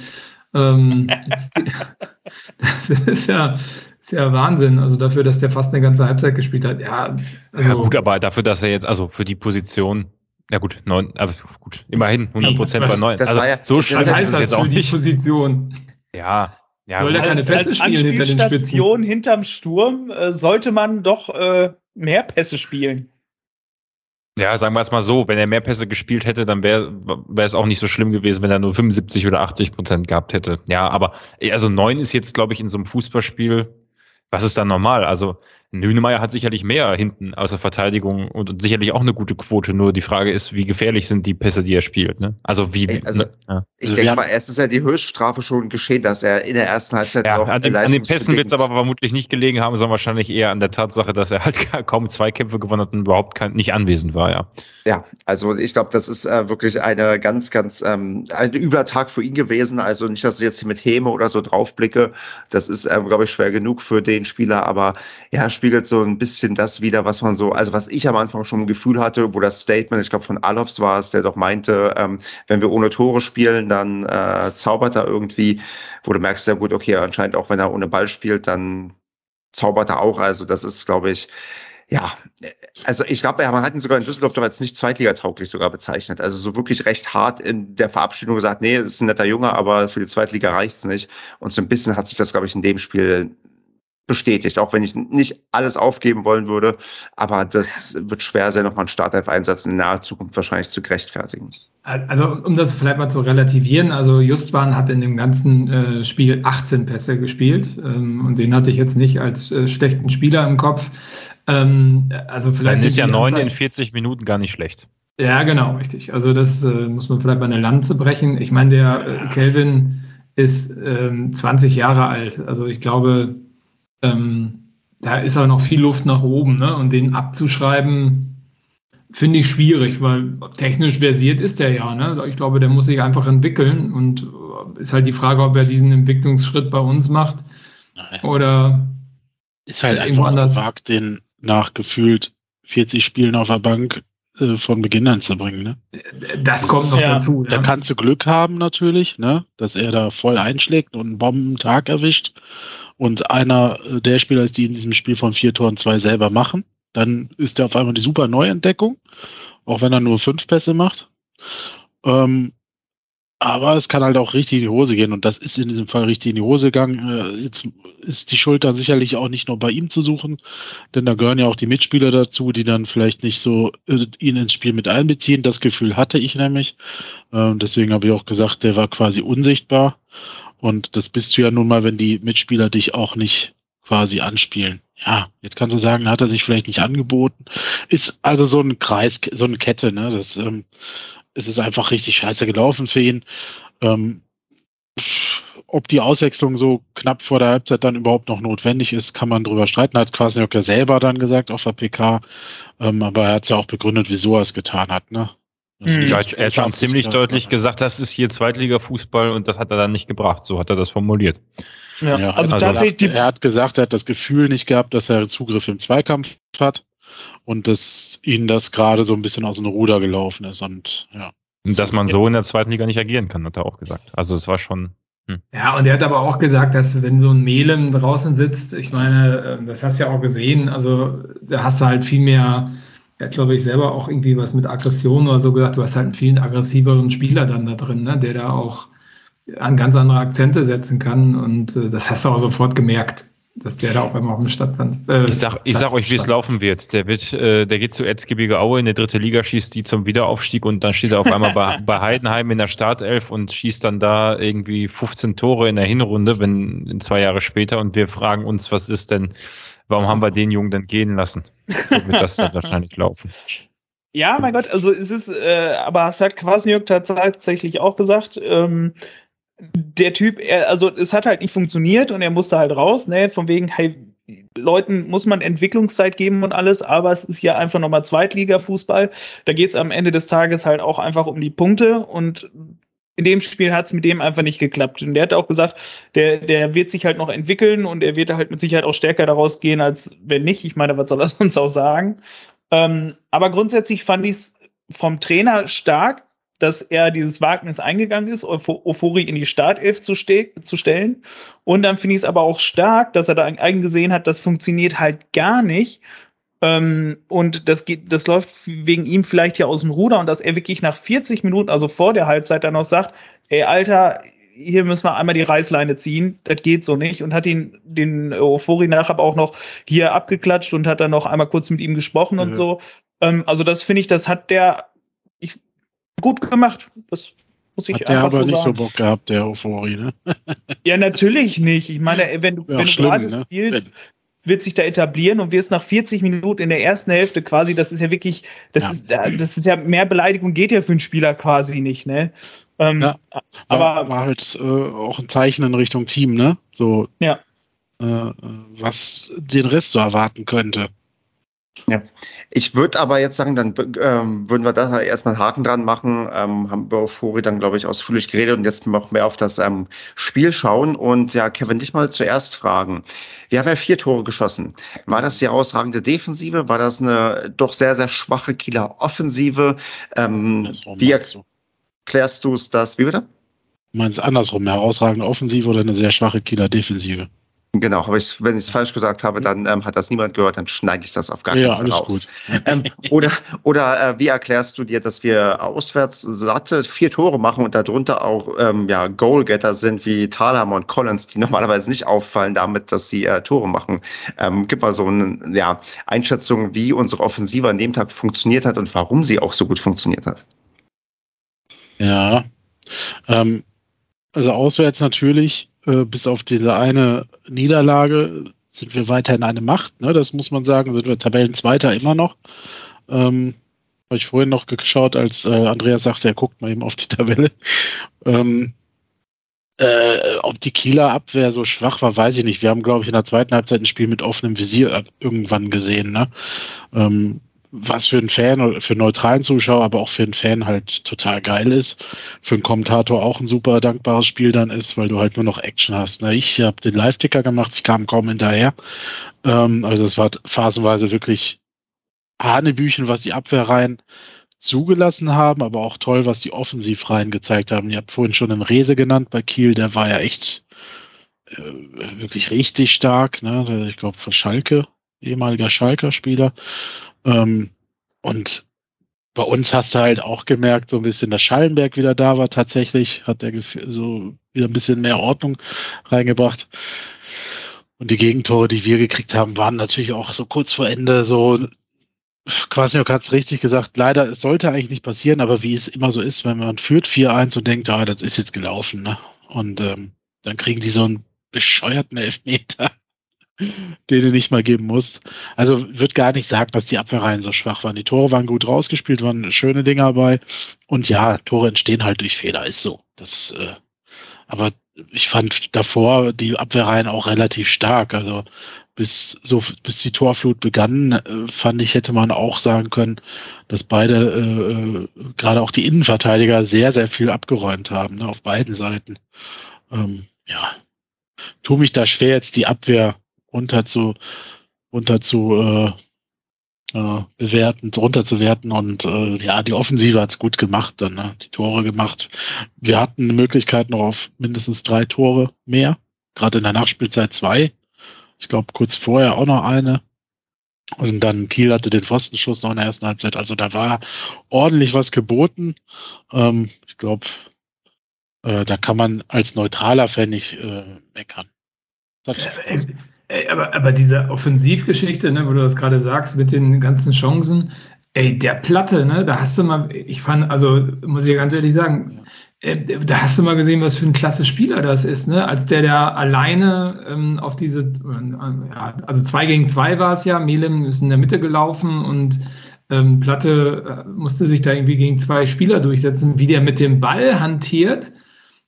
ähm, das ist ja, ist ja Wahnsinn. Also dafür, dass der fast eine ganze Halbzeit gespielt hat. Ja, also, ja gut, aber dafür, dass er jetzt, also für die Position, ja gut, neun, aber gut, immerhin 100 Prozent bei neun. Das also, war ja, so schlimm heißt das jetzt auch nicht. Position. Ja, ja, Soll keine Pässe als spielen Anspielstation hinterm Sturm äh, sollte man doch äh, mehr Pässe spielen. Ja, sagen wir es mal so, wenn er mehr Pässe gespielt hätte, dann wäre wäre es auch nicht so schlimm gewesen, wenn er nur 75 oder 80 Prozent gehabt hätte. Ja, aber also neun ist jetzt, glaube ich, in so einem Fußballspiel was ist dann normal? Also Hünemeyer hat sicherlich mehr hinten außer Verteidigung und, und, sicherlich auch eine gute Quote. Nur die Frage ist, wie gefährlich sind die Pässe, die er spielt? Ne? Also wie? Also, ne? ja. Ich also denke mal, erst ist ja die Höchststrafe schon geschehen, dass er in der ersten Halbzeit ja, an, den, an den Pässen wird es aber vermutlich nicht gelegen haben, sondern wahrscheinlich eher an der Tatsache, dass er halt kaum zwei Kämpfe gewonnen hat und überhaupt kein, nicht anwesend war. Ja. Ja, also ich glaube, das ist äh, wirklich eine ganz, ganz ähm, ein Übertag für ihn gewesen. Also nicht, dass ich jetzt hier mit Häme oder so draufblicke. Das ist, äh, glaube ich, schwer genug für den Spieler, aber ja, spiegelt so ein bisschen das wieder, was man so, also was ich am Anfang schon ein Gefühl hatte, wo das Statement, ich glaube von Alofs war es, der doch meinte, ähm, wenn wir ohne Tore spielen, dann äh, zaubert er irgendwie, wo du merkst, ja gut, okay, anscheinend auch wenn er ohne Ball spielt, dann zaubert er auch. Also das ist, glaube ich, ja, also ich glaube, man hat ihn sogar in Düsseldorf doch als nicht zweitligatauglich sogar bezeichnet. Also so wirklich recht hart in der Verabschiedung gesagt, nee, ist ein netter Junge, aber für die Zweitliga reicht's nicht. Und so ein bisschen hat sich das, glaube ich, in dem Spiel bestätigt, auch wenn ich nicht alles aufgeben wollen würde. Aber das wird schwer sein, nochmal einen Startelf-Einsatz in naher Zukunft wahrscheinlich zu gerechtfertigen. Also um das vielleicht mal zu relativieren, also Justwan hat in dem ganzen äh, Spiel 18 Pässe gespielt ähm, und den hatte ich jetzt nicht als äh, schlechten Spieler im Kopf. Ähm, also vielleicht Dann ist ja 9 in 40 Minuten gar nicht schlecht. Ja, genau, richtig. Also das äh, muss man vielleicht mal eine Lanze brechen. Ich meine, der äh, Kelvin ist ähm, 20 Jahre alt. Also ich glaube, ähm, da ist auch noch viel Luft nach oben. Ne? Und den abzuschreiben, finde ich schwierig, weil technisch versiert ist der ja. Ne? Ich glaube, der muss sich einfach entwickeln. Und äh, ist halt die Frage, ob er diesen Entwicklungsschritt bei uns macht. Nein, oder ist halt irgendwo anders. Wagt, den nach gefühlt 40 Spielen auf der Bank äh, von Beginn an zu bringen. Ne? Das kommt noch ja, dazu. Da ja. kannst du Glück haben natürlich, ne? dass er da voll einschlägt und einen Bombentag erwischt und einer äh, der Spieler ist, die in diesem Spiel von vier Toren zwei selber machen. Dann ist er auf einmal die super Neuentdeckung, auch wenn er nur fünf Pässe macht. Ähm, aber es kann halt auch richtig in die Hose gehen und das ist in diesem Fall richtig in die Hose gegangen. Äh, jetzt ist die Schuld dann sicherlich auch nicht nur bei ihm zu suchen, denn da gehören ja auch die Mitspieler dazu, die dann vielleicht nicht so äh, ihn ins Spiel mit einbeziehen. Das Gefühl hatte ich nämlich. Äh, deswegen habe ich auch gesagt, der war quasi unsichtbar. Und das bist du ja nun mal, wenn die Mitspieler dich auch nicht quasi anspielen. Ja, jetzt kannst du sagen, hat er sich vielleicht nicht angeboten. Ist also so ein Kreis, so eine Kette, ne? Das ähm, es ist einfach richtig scheiße gelaufen für ihn. Ähm, ob die Auswechslung so knapp vor der Halbzeit dann überhaupt noch notwendig ist, kann man drüber streiten. Hat Kwasniok ja selber dann gesagt auf der PK. Ähm, aber er hat es ja auch begründet, wieso er es getan hat. Ne? Also mhm. Er hat schon ziemlich deutlich gesagt, das ist hier Zweitliga-Fußball und das hat er dann nicht gebracht. So hat er das formuliert. Ja, ja also, also tatsächlich. Er hat gesagt, er hat das Gefühl nicht gehabt, dass er Zugriff im Zweikampf hat und dass ihnen das gerade so ein bisschen aus dem Ruder gelaufen ist und ja. Dass man so in der zweiten Liga nicht agieren kann, hat er auch gesagt. Also es war schon. Hm. Ja, und er hat aber auch gesagt, dass wenn so ein Melem draußen sitzt, ich meine, ähm, das hast du ja auch gesehen, also da hast du halt viel mehr, er hat glaube ich selber auch irgendwie was mit Aggression oder so gesagt, du hast halt einen viel aggressiveren Spieler dann da drin, ne, der da auch an ganz andere Akzente setzen kann und äh, das hast du auch sofort gemerkt. dass der da auf einmal auf dem Stadtplan. Äh, ich sag, ich sag euch, wie es laufen wird. Der wird, äh, der geht zu Erzgebirge Aue in der dritte Liga, schießt die zum Wiederaufstieg und dann steht er auf einmal bei, bei Heidenheim in der Startelf und schießt dann da irgendwie 15 Tore in der Hinrunde, wenn in zwei Jahre später und wir fragen uns, was ist denn, warum haben wir den Jungen denn gehen lassen? So wird das dann wahrscheinlich laufen. Ja, mein Gott, also es ist, äh, aber es hat Kwasniok tatsächlich auch gesagt, ähm, der Typ, er, also es hat halt nicht funktioniert und er musste halt raus, ne, von wegen, hey, Leuten muss man Entwicklungszeit geben und alles, aber es ist ja einfach nochmal Zweitliga-Fußball. Da geht es am Ende des Tages halt auch einfach um die Punkte und in dem Spiel hat es mit dem einfach nicht geklappt. Und der hat auch gesagt, der, der wird sich halt noch entwickeln und er wird halt mit Sicherheit auch stärker daraus gehen, als wenn nicht. Ich meine, was soll er sonst auch sagen? Ähm, aber grundsätzlich fand ich es vom Trainer stark, dass er dieses Wagnis eingegangen ist, Euphorie in die Startelf zu, ste zu stellen. Und dann finde ich es aber auch stark, dass er da eingesehen hat, das funktioniert halt gar nicht. Ähm, und das geht, das läuft wegen ihm vielleicht ja aus dem Ruder und dass er wirklich nach 40 Minuten, also vor der Halbzeit, dann noch sagt, ey, Alter, hier müssen wir einmal die Reißleine ziehen, das geht so nicht und hat ihn den Euphorie nachher auch noch hier abgeklatscht und hat dann noch einmal kurz mit ihm gesprochen mhm. und so. Ähm, also das finde ich, das hat der ich, gut gemacht. Das muss ich Hat der aber so nicht sagen. so Bock gehabt, der Euphorie, ne? ja, natürlich nicht. Ich meine, wenn du, ja, wenn du gerade ne? spielst, wird sich da etablieren und wirst nach 40 Minuten in der ersten Hälfte quasi, das ist ja wirklich, das ja. ist, das ist ja mehr Beleidigung geht ja für einen Spieler quasi nicht, ne? Ähm, ja, aber war halt äh, auch ein Zeichen in Richtung Team, ne? So, ja. Äh, was den Rest so erwarten könnte. Ja, ich würde aber jetzt sagen, dann ähm, würden wir da erstmal einen Haken dran machen, ähm, haben über Euphorie dann, glaube ich, ausführlich geredet und jetzt noch mehr auf das ähm, Spiel schauen. Und ja, Kevin, dich mal zuerst fragen. Wir haben ja vier Tore geschossen. War das die herausragende Defensive? War das eine doch sehr, sehr schwache Kieler Offensive? Ähm, wie erklärst du es das? Wie bitte? Du meinst andersrum, eine herausragende Offensive oder eine sehr schwache Kieler Defensive? Genau, aber ich, wenn ich es falsch gesagt habe, dann ähm, hat das niemand gehört, dann schneide ich das auf gar keinen ja, Fall raus. Ähm, oder oder äh, wie erklärst du dir, dass wir auswärts satte vier Tore machen und darunter auch ähm, ja, Goalgetter sind wie Thalhammer und Collins, die normalerweise nicht auffallen damit, dass sie äh, Tore machen? Ähm, gib mal so eine ja, Einschätzung, wie unsere Offensive an dem Tag funktioniert hat und warum sie auch so gut funktioniert hat. Ja, ähm, also auswärts natürlich äh, bis auf diese eine Niederlage sind wir weiterhin eine Macht, ne? das muss man sagen, sind wir Tabellenzweiter immer noch. Ähm, habe ich vorhin noch geschaut, als äh, Andreas sagte, er guckt mal eben auf die Tabelle. Ähm, äh, ob die Kieler Abwehr so schwach war, weiß ich nicht. Wir haben, glaube ich, in der zweiten Halbzeit ein Spiel mit offenem Visier irgendwann gesehen. Ne? Ähm, was für einen Fan oder für einen neutralen Zuschauer, aber auch für einen Fan halt total geil ist. Für einen Kommentator auch ein super dankbares Spiel dann ist, weil du halt nur noch Action hast. Ne? Ich habe den Live-Ticker gemacht, ich kam kaum hinterher. Ähm, also es war phasenweise wirklich Hanebüchen, was die Abwehrreihen zugelassen haben, aber auch toll, was die Offensivreihen gezeigt haben. Ihr habt vorhin schon einen Rese genannt bei Kiel, der war ja echt äh, wirklich richtig stark. Ne? Ich glaube, für Schalke, ehemaliger Schalker-Spieler. Ähm, und bei uns hast du halt auch gemerkt, so ein bisschen, dass Schallenberg wieder da war. Tatsächlich hat er so wieder ein bisschen mehr Ordnung reingebracht. Und die Gegentore, die wir gekriegt haben, waren natürlich auch so kurz vor Ende so, Quasniok hat es richtig gesagt, leider, es sollte eigentlich nicht passieren, aber wie es immer so ist, wenn man führt 4-1 und denkt, ah, das ist jetzt gelaufen, ne? Und ähm, dann kriegen die so einen bescheuerten Elfmeter den du nicht mal geben musst. Also wird gar nicht sagen, dass die Abwehrreihen so schwach waren. Die Tore waren gut rausgespielt, waren schöne Dinge dabei. Und ja, Tore entstehen halt durch Fehler, ist so. Das, äh, aber ich fand davor die Abwehrreihen auch relativ stark. Also bis so bis die Torflut begann, äh, fand ich, hätte man auch sagen können, dass beide, äh, äh gerade auch die Innenverteidiger, sehr, sehr viel abgeräumt haben, ne, auf beiden Seiten. Ähm, ja, tu mich da schwer, jetzt die Abwehr runter zu, runter zu äh, äh, bewerten, runter zu werten und äh, ja, die Offensive hat's gut gemacht, dann ne? die Tore gemacht. Wir hatten eine Möglichkeit noch auf mindestens drei Tore mehr, gerade in der Nachspielzeit zwei. Ich glaube kurz vorher auch noch eine. Und dann Kiel hatte den Pfostenschuss noch in der ersten Halbzeit. Also da war ordentlich was geboten. Ähm, ich glaube, äh, da kann man als neutraler Fan nicht äh, meckern. Äh, Ey, aber, aber diese Offensivgeschichte, ne, wo du das gerade sagst, mit den ganzen Chancen, ey, der Platte, ne, da hast du mal, ich fand, also muss ich ganz ehrlich sagen, äh, da hast du mal gesehen, was für ein klasse Spieler das ist, ne? Als der da alleine ähm, auf diese, äh, ja, also zwei gegen zwei war es ja, Melem ist in der Mitte gelaufen und ähm, Platte äh, musste sich da irgendwie gegen zwei Spieler durchsetzen, wie der mit dem Ball hantiert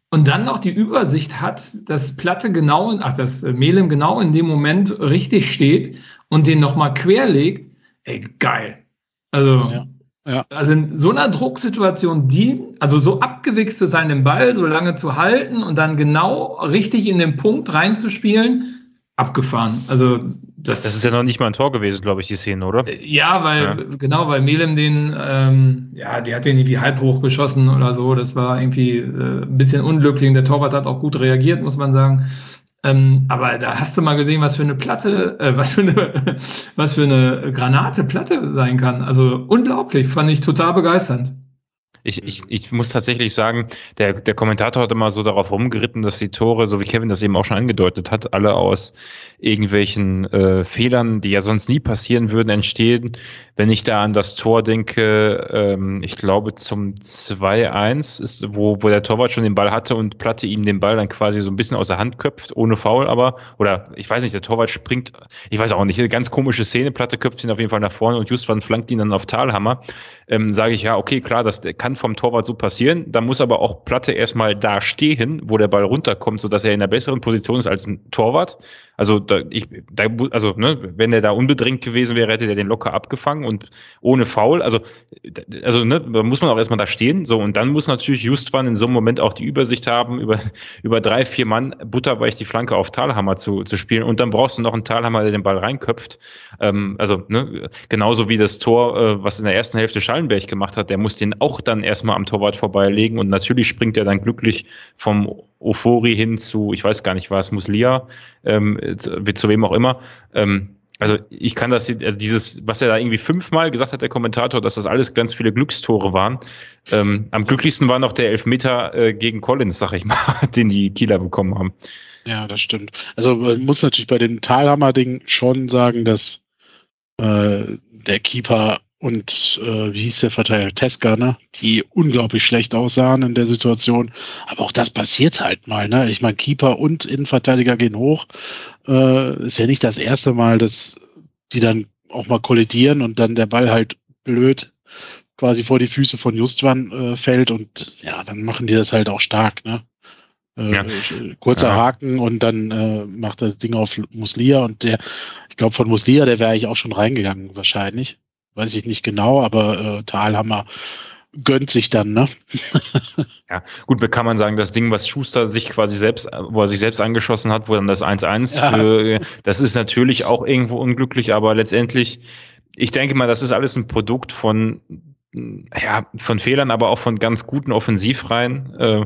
und dann noch die Übersicht hat, dass Platte genau, ach, dass äh, Melem genau in dem Moment richtig steht und den nochmal querlegt, ey, geil. Also, ja, ja. also in so einer Drucksituation, die, also so abgewichst zu sein, den Ball so lange zu halten und dann genau richtig in den Punkt reinzuspielen, abgefahren. Also das, das ist ja noch nicht mal ein Tor gewesen, glaube ich, die Szene, oder? Ja, weil, ja. genau, weil Melem den, ähm, ja, der hat den irgendwie halb hoch geschossen oder so. Das war irgendwie äh, ein bisschen unglücklich. Der Torwart hat auch gut reagiert, muss man sagen. Ähm, aber da hast du mal gesehen, was für eine Platte, äh, was für eine, was für eine Granate Platte sein kann. Also unglaublich, fand ich total begeisternd. Ich, ich, ich muss tatsächlich sagen, der, der Kommentator hat immer so darauf rumgeritten, dass die Tore, so wie Kevin das eben auch schon angedeutet hat, alle aus irgendwelchen äh, Fehlern, die ja sonst nie passieren würden, entstehen. Wenn ich da an das Tor denke, ähm, ich glaube zum 2-1 ist, wo, wo der Torwart schon den Ball hatte und Platte ihm den Ball dann quasi so ein bisschen aus der Hand köpft, ohne Foul aber, oder ich weiß nicht, der Torwart springt, ich weiß auch nicht, eine ganz komische Szene, Platte köpft ihn auf jeden Fall nach vorne und Justwan flankt ihn dann auf Talhammer. Ähm, Sage ich, ja, okay, klar, das kann vom Torwart so passieren. Da muss aber auch Platte erstmal da stehen, wo der Ball runterkommt, sodass er in einer besseren Position ist als ein Torwart. Also, da, ich, da, also ne, wenn er da unbedrängt gewesen wäre, hätte der den locker abgefangen und ohne Foul. Also, also ne, da muss man auch erstmal da stehen. So, und dann muss natürlich Justwan in so einem Moment auch die Übersicht haben, über, über drei, vier Mann butterweich die Flanke auf Talhammer zu, zu spielen. Und dann brauchst du noch einen Talhammer, der den Ball reinköpft. Ähm, also, ne, genauso wie das Tor, äh, was in der ersten Hälfte Schallenberg gemacht hat, der muss den auch dann erstmal am Torwart vorbeilegen. Und natürlich springt er dann glücklich vom Ofori hin zu, ich weiß gar nicht was, Muslia, ähm, zu, zu wem auch immer. Ähm, also ich kann das, also dieses, was er da irgendwie fünfmal gesagt hat, der Kommentator, dass das alles ganz viele Glückstore waren. Ähm, am glücklichsten war noch der Elfmeter äh, gegen Collins, sag ich mal, den die Kieler bekommen haben. Ja, das stimmt. Also man muss natürlich bei dem Talhammer-Ding schon sagen, dass äh, der Keeper und äh, wie hieß der Verteidiger? Teska, ne? Die unglaublich schlecht aussahen in der Situation. Aber auch das passiert halt mal, ne? Ich meine, Keeper und Innenverteidiger gehen hoch. Äh, ist ja nicht das erste Mal, dass die dann auch mal kollidieren und dann der Ball halt blöd quasi vor die Füße von Justwan äh, fällt und ja, dann machen die das halt auch stark, ne? Äh, ja. Kurzer ja. Haken und dann äh, macht das Ding auf Muslia und der, ich glaube von Muslia, der wäre eigentlich auch schon reingegangen wahrscheinlich weiß ich nicht genau, aber äh, Talhammer gönnt sich dann, ne? ja, gut, kann man sagen, das Ding, was Schuster sich quasi selbst, wo er sich selbst angeschossen hat, wo dann das 1-1 ja. für, das ist natürlich auch irgendwo unglücklich, aber letztendlich, ich denke mal, das ist alles ein Produkt von ja, von Fehlern, aber auch von ganz guten Offensivreihen. Äh.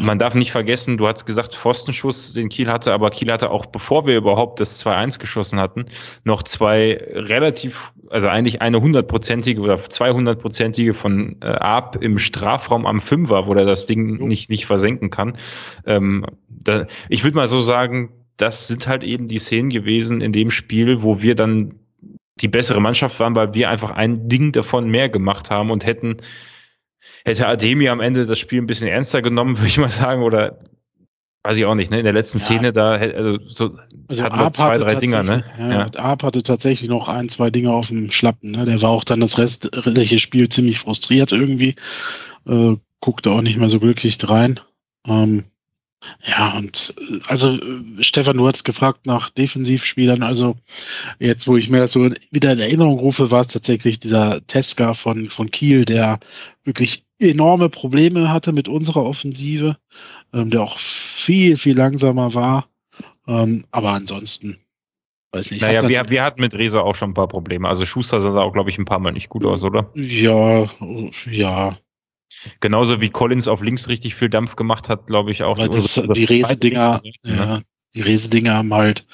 Man darf nicht vergessen, du hast gesagt, Pfostenschuss, den Kiel hatte, aber Kiel hatte auch, bevor wir überhaupt das 2-1 geschossen hatten, noch zwei relativ, also eigentlich eine hundertprozentige oder zweihundertprozentige von äh, Ab im Strafraum am Fünfer, wo er das Ding nicht, nicht versenken kann. Ähm, da, ich würde mal so sagen, das sind halt eben die Szenen gewesen in dem Spiel, wo wir dann die bessere Mannschaft waren, weil wir einfach ein Ding davon mehr gemacht haben und hätten, hätte Ademi am Ende das Spiel ein bisschen ernster genommen, würde ich mal sagen, oder weiß ich auch nicht, ne? In der letzten ja. Szene da, also so also hatten wir zwei, drei Dinger, ne? Ja, ja. Arp hatte tatsächlich noch ein, zwei Dinger auf dem Schlappen, ne? Der war auch dann das restliche Spiel ziemlich frustriert irgendwie. Äh, guckte auch nicht mehr so glücklich rein. Ähm, ja, und äh, also äh, Stefan, du hast gefragt nach Defensivspielern. Also jetzt, wo ich mir das so wieder in Erinnerung rufe, war es tatsächlich dieser Teska von, von Kiel, der wirklich enorme Probleme hatte mit unserer Offensive, ähm, der auch viel, viel langsamer war. Ähm, aber ansonsten, weiß nicht. Naja, wir, wir hatten mit Reza auch schon ein paar Probleme. Also Schuster sah auch, glaube ich, ein paar Mal nicht gut aus, oder? Ja, ja. Genauso wie Collins auf links richtig viel Dampf gemacht hat, glaube ich auch. Weil das, die, die Resedinger, ja, ne? die Resedinger haben halt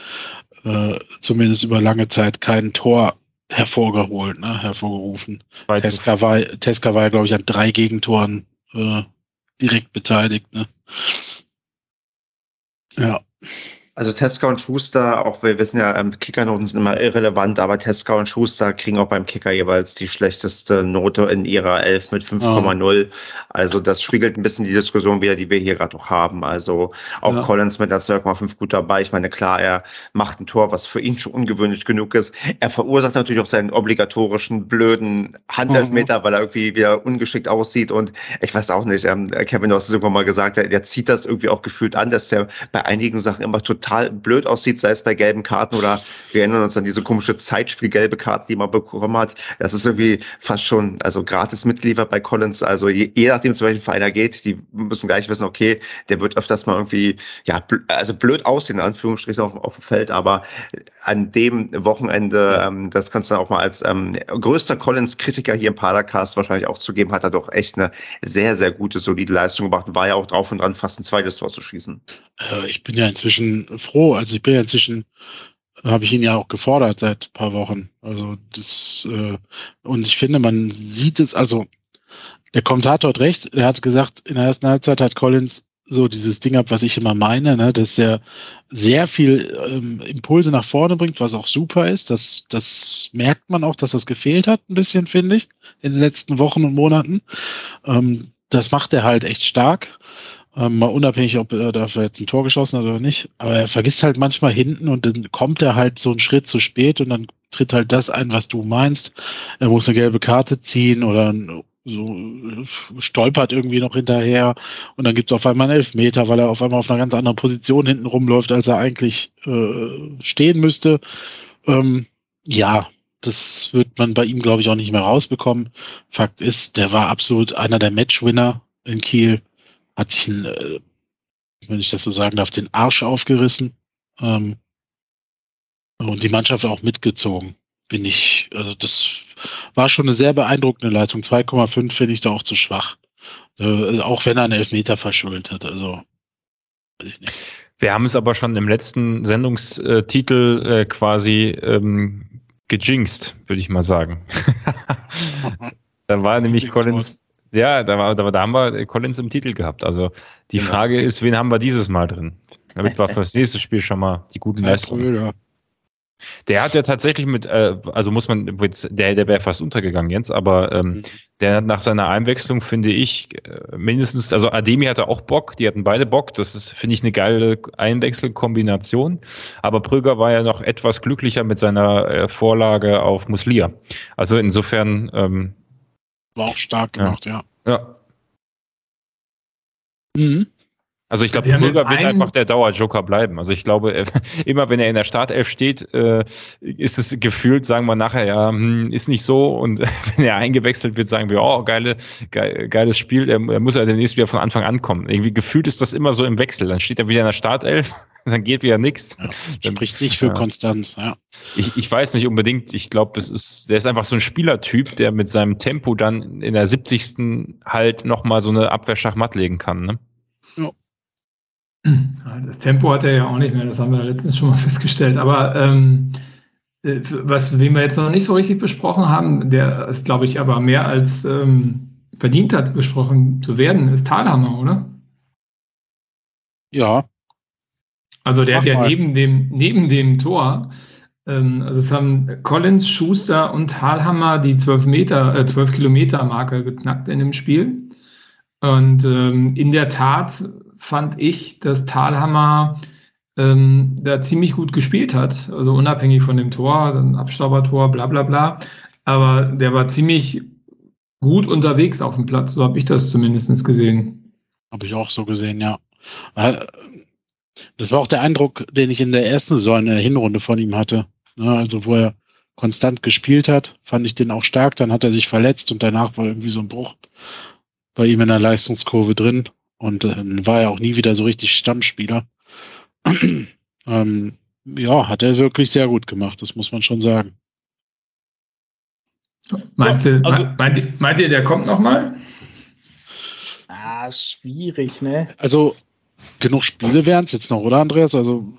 äh, zumindest über lange Zeit kein Tor hervorgeholt, ne, hervorgerufen. Teska war, Teska war, glaube ich, an drei Gegentoren äh, direkt beteiligt. Ne? Ja. Also Tesca und Schuster, auch wir wissen ja, ähm, Kickernoten sind immer irrelevant, aber Tesca und Schuster kriegen auch beim Kicker jeweils die schlechteste Note in ihrer 11 mit 5,0. Oh. Also das spiegelt ein bisschen die Diskussion wieder, die wir hier gerade auch haben. Also auch ja. Collins mit der 12,5 gut dabei. Ich meine, klar, er macht ein Tor, was für ihn schon ungewöhnlich genug ist. Er verursacht natürlich auch seinen obligatorischen blöden Handelfmeter, mhm. weil er irgendwie wieder ungeschickt aussieht und ich weiß auch nicht, ähm, Kevin, du hast es irgendwann mal gesagt, der, der zieht das irgendwie auch gefühlt an, dass der bei einigen Sachen immer total total blöd aussieht, sei es bei gelben Karten oder wir erinnern uns an diese komische Zeitspiel-gelbe Karte, die man bekommen hat. Das ist irgendwie fast schon, also gratis mitgeliefert bei Collins. Also je, je nachdem, zu welchem Verein er geht, die müssen gleich wissen, okay, der wird öfters mal irgendwie, ja, bl also blöd aussehen, in Anführungsstrichen auf, auf dem Feld, aber an dem Wochenende, ähm, das kannst du dann auch mal als ähm, größter Collins-Kritiker hier im Padercast wahrscheinlich auch zugeben, hat er doch echt eine sehr, sehr gute, solide Leistung gemacht war ja auch drauf und dran, fast ein zweites Tor zu schießen. Äh, ich bin ja inzwischen froh. Also ich bin ja inzwischen, habe ich ihn ja auch gefordert seit ein paar Wochen. Also das, äh, und ich finde, man sieht es, also der Kommentator hat recht, er hat gesagt, in der ersten Halbzeit hat Collins so dieses Ding ab, was ich immer meine, ne, dass er sehr viel ähm, Impulse nach vorne bringt, was auch super ist. Das, das merkt man auch, dass das gefehlt hat, ein bisschen, finde ich, in den letzten Wochen und Monaten. Ähm, das macht er halt echt stark. Ähm, mal unabhängig, ob er dafür jetzt ein Tor geschossen hat oder nicht. Aber er vergisst halt manchmal hinten und dann kommt er halt so einen Schritt zu spät und dann tritt halt das ein, was du meinst. Er muss eine gelbe Karte ziehen oder so stolpert irgendwie noch hinterher und dann gibt es auf einmal einen Elfmeter, weil er auf einmal auf einer ganz anderen Position hinten rumläuft, als er eigentlich äh, stehen müsste. Ähm, ja, das wird man bei ihm, glaube ich, auch nicht mehr rausbekommen. Fakt ist, der war absolut einer der Matchwinner in Kiel hat sich, äh, wenn ich das so sagen darf, den Arsch aufgerissen. Ähm, und die Mannschaft auch mitgezogen. Bin ich, also das war schon eine sehr beeindruckende Leistung. 2,5 finde ich da auch zu schwach. Äh, auch wenn er einen Elfmeter verschuldet hat. Also. Wir haben es aber schon im letzten Sendungstitel äh, quasi ähm, gejinxt, würde ich mal sagen. da war nämlich Collins, ja, da, war, da, da haben wir Collins im Titel gehabt. Also die genau. Frage ist, wen haben wir dieses Mal drin? Damit wir für das nächste Spiel schon mal die guten Leistungen. Der hat ja tatsächlich mit, äh, also muss man, der, der wäre fast untergegangen jetzt, aber ähm, mhm. der nach seiner Einwechslung finde ich äh, mindestens, also Ademi hatte auch Bock, die hatten beide Bock, das ist, finde ich, eine geile Einwechselkombination. Aber Prüger war ja noch etwas glücklicher mit seiner äh, Vorlage auf Muslia. Also insofern ähm, war auch stark gemacht, ja. Ja. Mhm. Also ich glaube, Krüger wird einfach der Dauerjoker bleiben. Also ich glaube, immer wenn er in der Startelf steht, äh, ist es gefühlt, sagen wir nachher, ja, hm, ist nicht so. Und wenn er eingewechselt wird, sagen wir, oh, geile, ge geiles Spiel, er, er muss ja demnächst wieder von Anfang an kommen. Irgendwie gefühlt ist das immer so im Wechsel. Dann steht er wieder in der Startelf dann geht wieder nichts. Ja, spricht nicht für ja. Konstanz, ja. Ich, ich weiß nicht unbedingt, ich glaube, das ist, der ist einfach so ein Spielertyp, der mit seinem Tempo dann in der 70. halt nochmal so eine Abwehr Schachmatt legen kann, ne? Ja. Das Tempo hat er ja auch nicht mehr, das haben wir letztens schon mal festgestellt. Aber ähm, äh, was, wen wir jetzt noch nicht so richtig besprochen haben, der ist, glaube ich, aber mehr als ähm, verdient hat, besprochen zu werden, ist Thalhammer, oder? Ja, also der Mach hat ja neben dem, neben dem Tor, ähm, also es haben Collins, Schuster und Halhammer die 12 Meter, äh, 12 Kilometer Marke geknackt in dem Spiel. Und ähm, in der Tat fand ich, dass Talhammer ähm, da ziemlich gut gespielt hat. Also unabhängig von dem Tor, dann Abstaubertor, bla bla bla. Aber der war ziemlich gut unterwegs auf dem Platz. So habe ich das zumindest gesehen. Habe ich auch so gesehen, ja. Äh, das war auch der Eindruck, den ich in der ersten Saison in der Hinrunde von ihm hatte. Also wo er konstant gespielt hat, fand ich den auch stark. Dann hat er sich verletzt und danach war irgendwie so ein Bruch bei ihm in der Leistungskurve drin. Und dann äh, war er auch nie wieder so richtig Stammspieler. ähm, ja, hat er wirklich sehr gut gemacht, das muss man schon sagen. Meinst du, also, meint, meint ihr, der kommt nochmal? Ah, schwierig, ne? Also genug Spiele wären es jetzt noch, oder Andreas? Also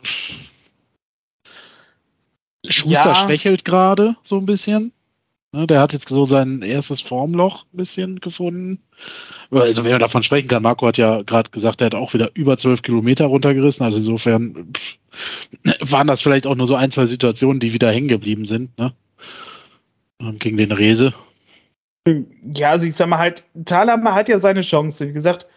Schuster ja. schwächelt gerade so ein bisschen. Ne, der hat jetzt so sein erstes Formloch ein bisschen gefunden. Also wenn man davon sprechen kann, Marco hat ja gerade gesagt, er hat auch wieder über zwölf Kilometer runtergerissen. Also insofern pff, waren das vielleicht auch nur so ein, zwei Situationen, die wieder hängen geblieben sind, ne? Ähm, gegen den Rese. Ja, also ich sag mal halt, Thalhammer hat ja seine Chance. Wie gesagt,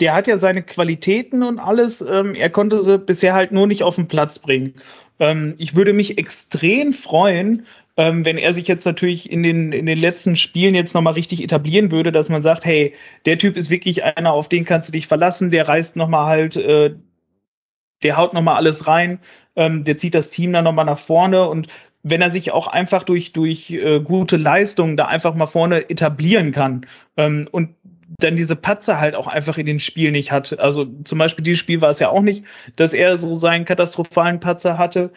der hat ja seine Qualitäten und alles. Ähm, er konnte sie bisher halt nur nicht auf den Platz bringen. Ähm, ich würde mich extrem freuen, ähm, wenn er sich jetzt natürlich in den, in den letzten Spielen jetzt nochmal richtig etablieren würde, dass man sagt, hey, der Typ ist wirklich einer, auf den kannst du dich verlassen, der reißt nochmal halt, äh, der haut nochmal alles rein, ähm, der zieht das Team dann nochmal nach vorne und wenn er sich auch einfach durch, durch äh, gute Leistungen da einfach mal vorne etablieren kann ähm, und dann diese Patzer halt auch einfach in den Spielen nicht hat. Also zum Beispiel dieses Spiel war es ja auch nicht, dass er so seinen katastrophalen Patzer hatte.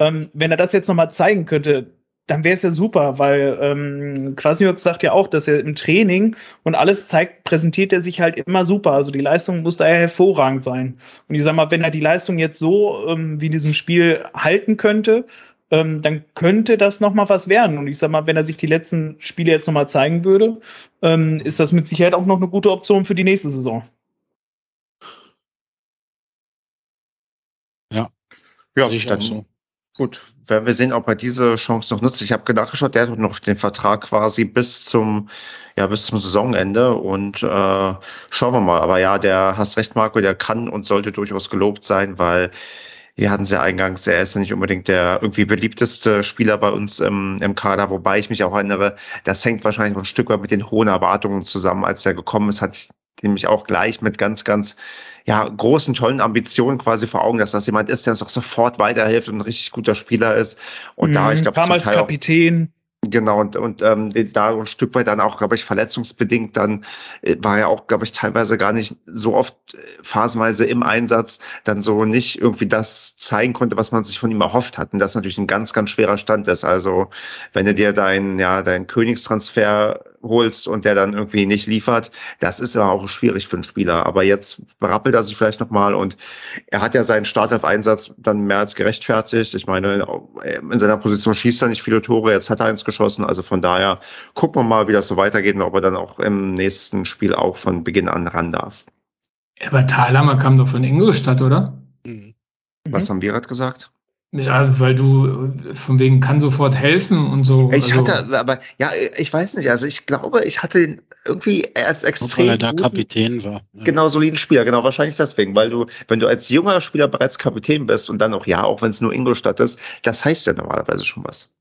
Ähm, wenn er das jetzt nochmal zeigen könnte, dann wäre es ja super, weil ähm, Quasniok sagt ja auch, dass er im Training und alles zeigt, präsentiert er sich halt immer super. Also die Leistung muss da ja hervorragend sein. Und ich sag mal, wenn er die Leistung jetzt so ähm, wie in diesem Spiel halten könnte, ähm, dann könnte das nochmal was werden. Und ich sag mal, wenn er sich die letzten Spiele jetzt nochmal zeigen würde, ähm, ist das mit Sicherheit auch noch eine gute Option für die nächste Saison. Ja. Ja, ich dann, so. Gut, werden wir sehen, ob er diese Chance noch nutzt. Ich habe nachgeschaut, der hat noch den Vertrag quasi bis zum, ja, bis zum Saisonende und äh, schauen wir mal. Aber ja, der hast recht, Marco, der kann und sollte durchaus gelobt sein, weil wir hatten es ja eingangs, er ist ja nicht unbedingt der irgendwie beliebteste Spieler bei uns im, im Kader, wobei ich mich auch erinnere, das hängt wahrscheinlich noch ein Stück weit mit den hohen Erwartungen zusammen. Als er gekommen ist, hat nämlich auch gleich mit ganz, ganz ja, großen, tollen Ambitionen quasi vor Augen, dass das jemand ist, der uns auch sofort weiterhilft und ein richtig guter Spieler ist. Und mhm, da, ich glaube, damals Kapitän. Genau, und, und ähm, da ein Stück weit dann auch, glaube ich, verletzungsbedingt, dann äh, war er auch, glaube ich, teilweise gar nicht so oft äh, phasenweise im Einsatz, dann so nicht irgendwie das zeigen konnte, was man sich von ihm erhofft hat. Und das natürlich ein ganz, ganz schwerer Stand ist. Also, wenn du dir dein, ja, dein Königstransfer holst und der dann irgendwie nicht liefert, das ist ja auch schwierig für einen Spieler. Aber jetzt berappelt er sich vielleicht nochmal und er hat ja seinen Startelf-Einsatz dann mehr als gerechtfertigt. Ich meine, in seiner Position schießt er nicht viele Tore, jetzt hat er eins geschossen. Also von daher gucken wir mal, wie das so weitergeht und ob er dann auch im nächsten Spiel auch von Beginn an ran darf. Aber Thalhammer kam doch von Ingolstadt, oder? Mhm. Was haben wir gerade gesagt? Ja, weil du von wegen kann sofort helfen und so. Ich also. hatte, aber ja, ich weiß nicht. Also ich glaube, ich hatte ihn irgendwie als extrem. Weil er da guten, Kapitän war. Ja. Genau, soliden Spieler, genau, wahrscheinlich deswegen, weil du, wenn du als junger Spieler bereits Kapitän bist und dann auch, ja, auch wenn es nur Ingolstadt ist, das heißt ja normalerweise schon was.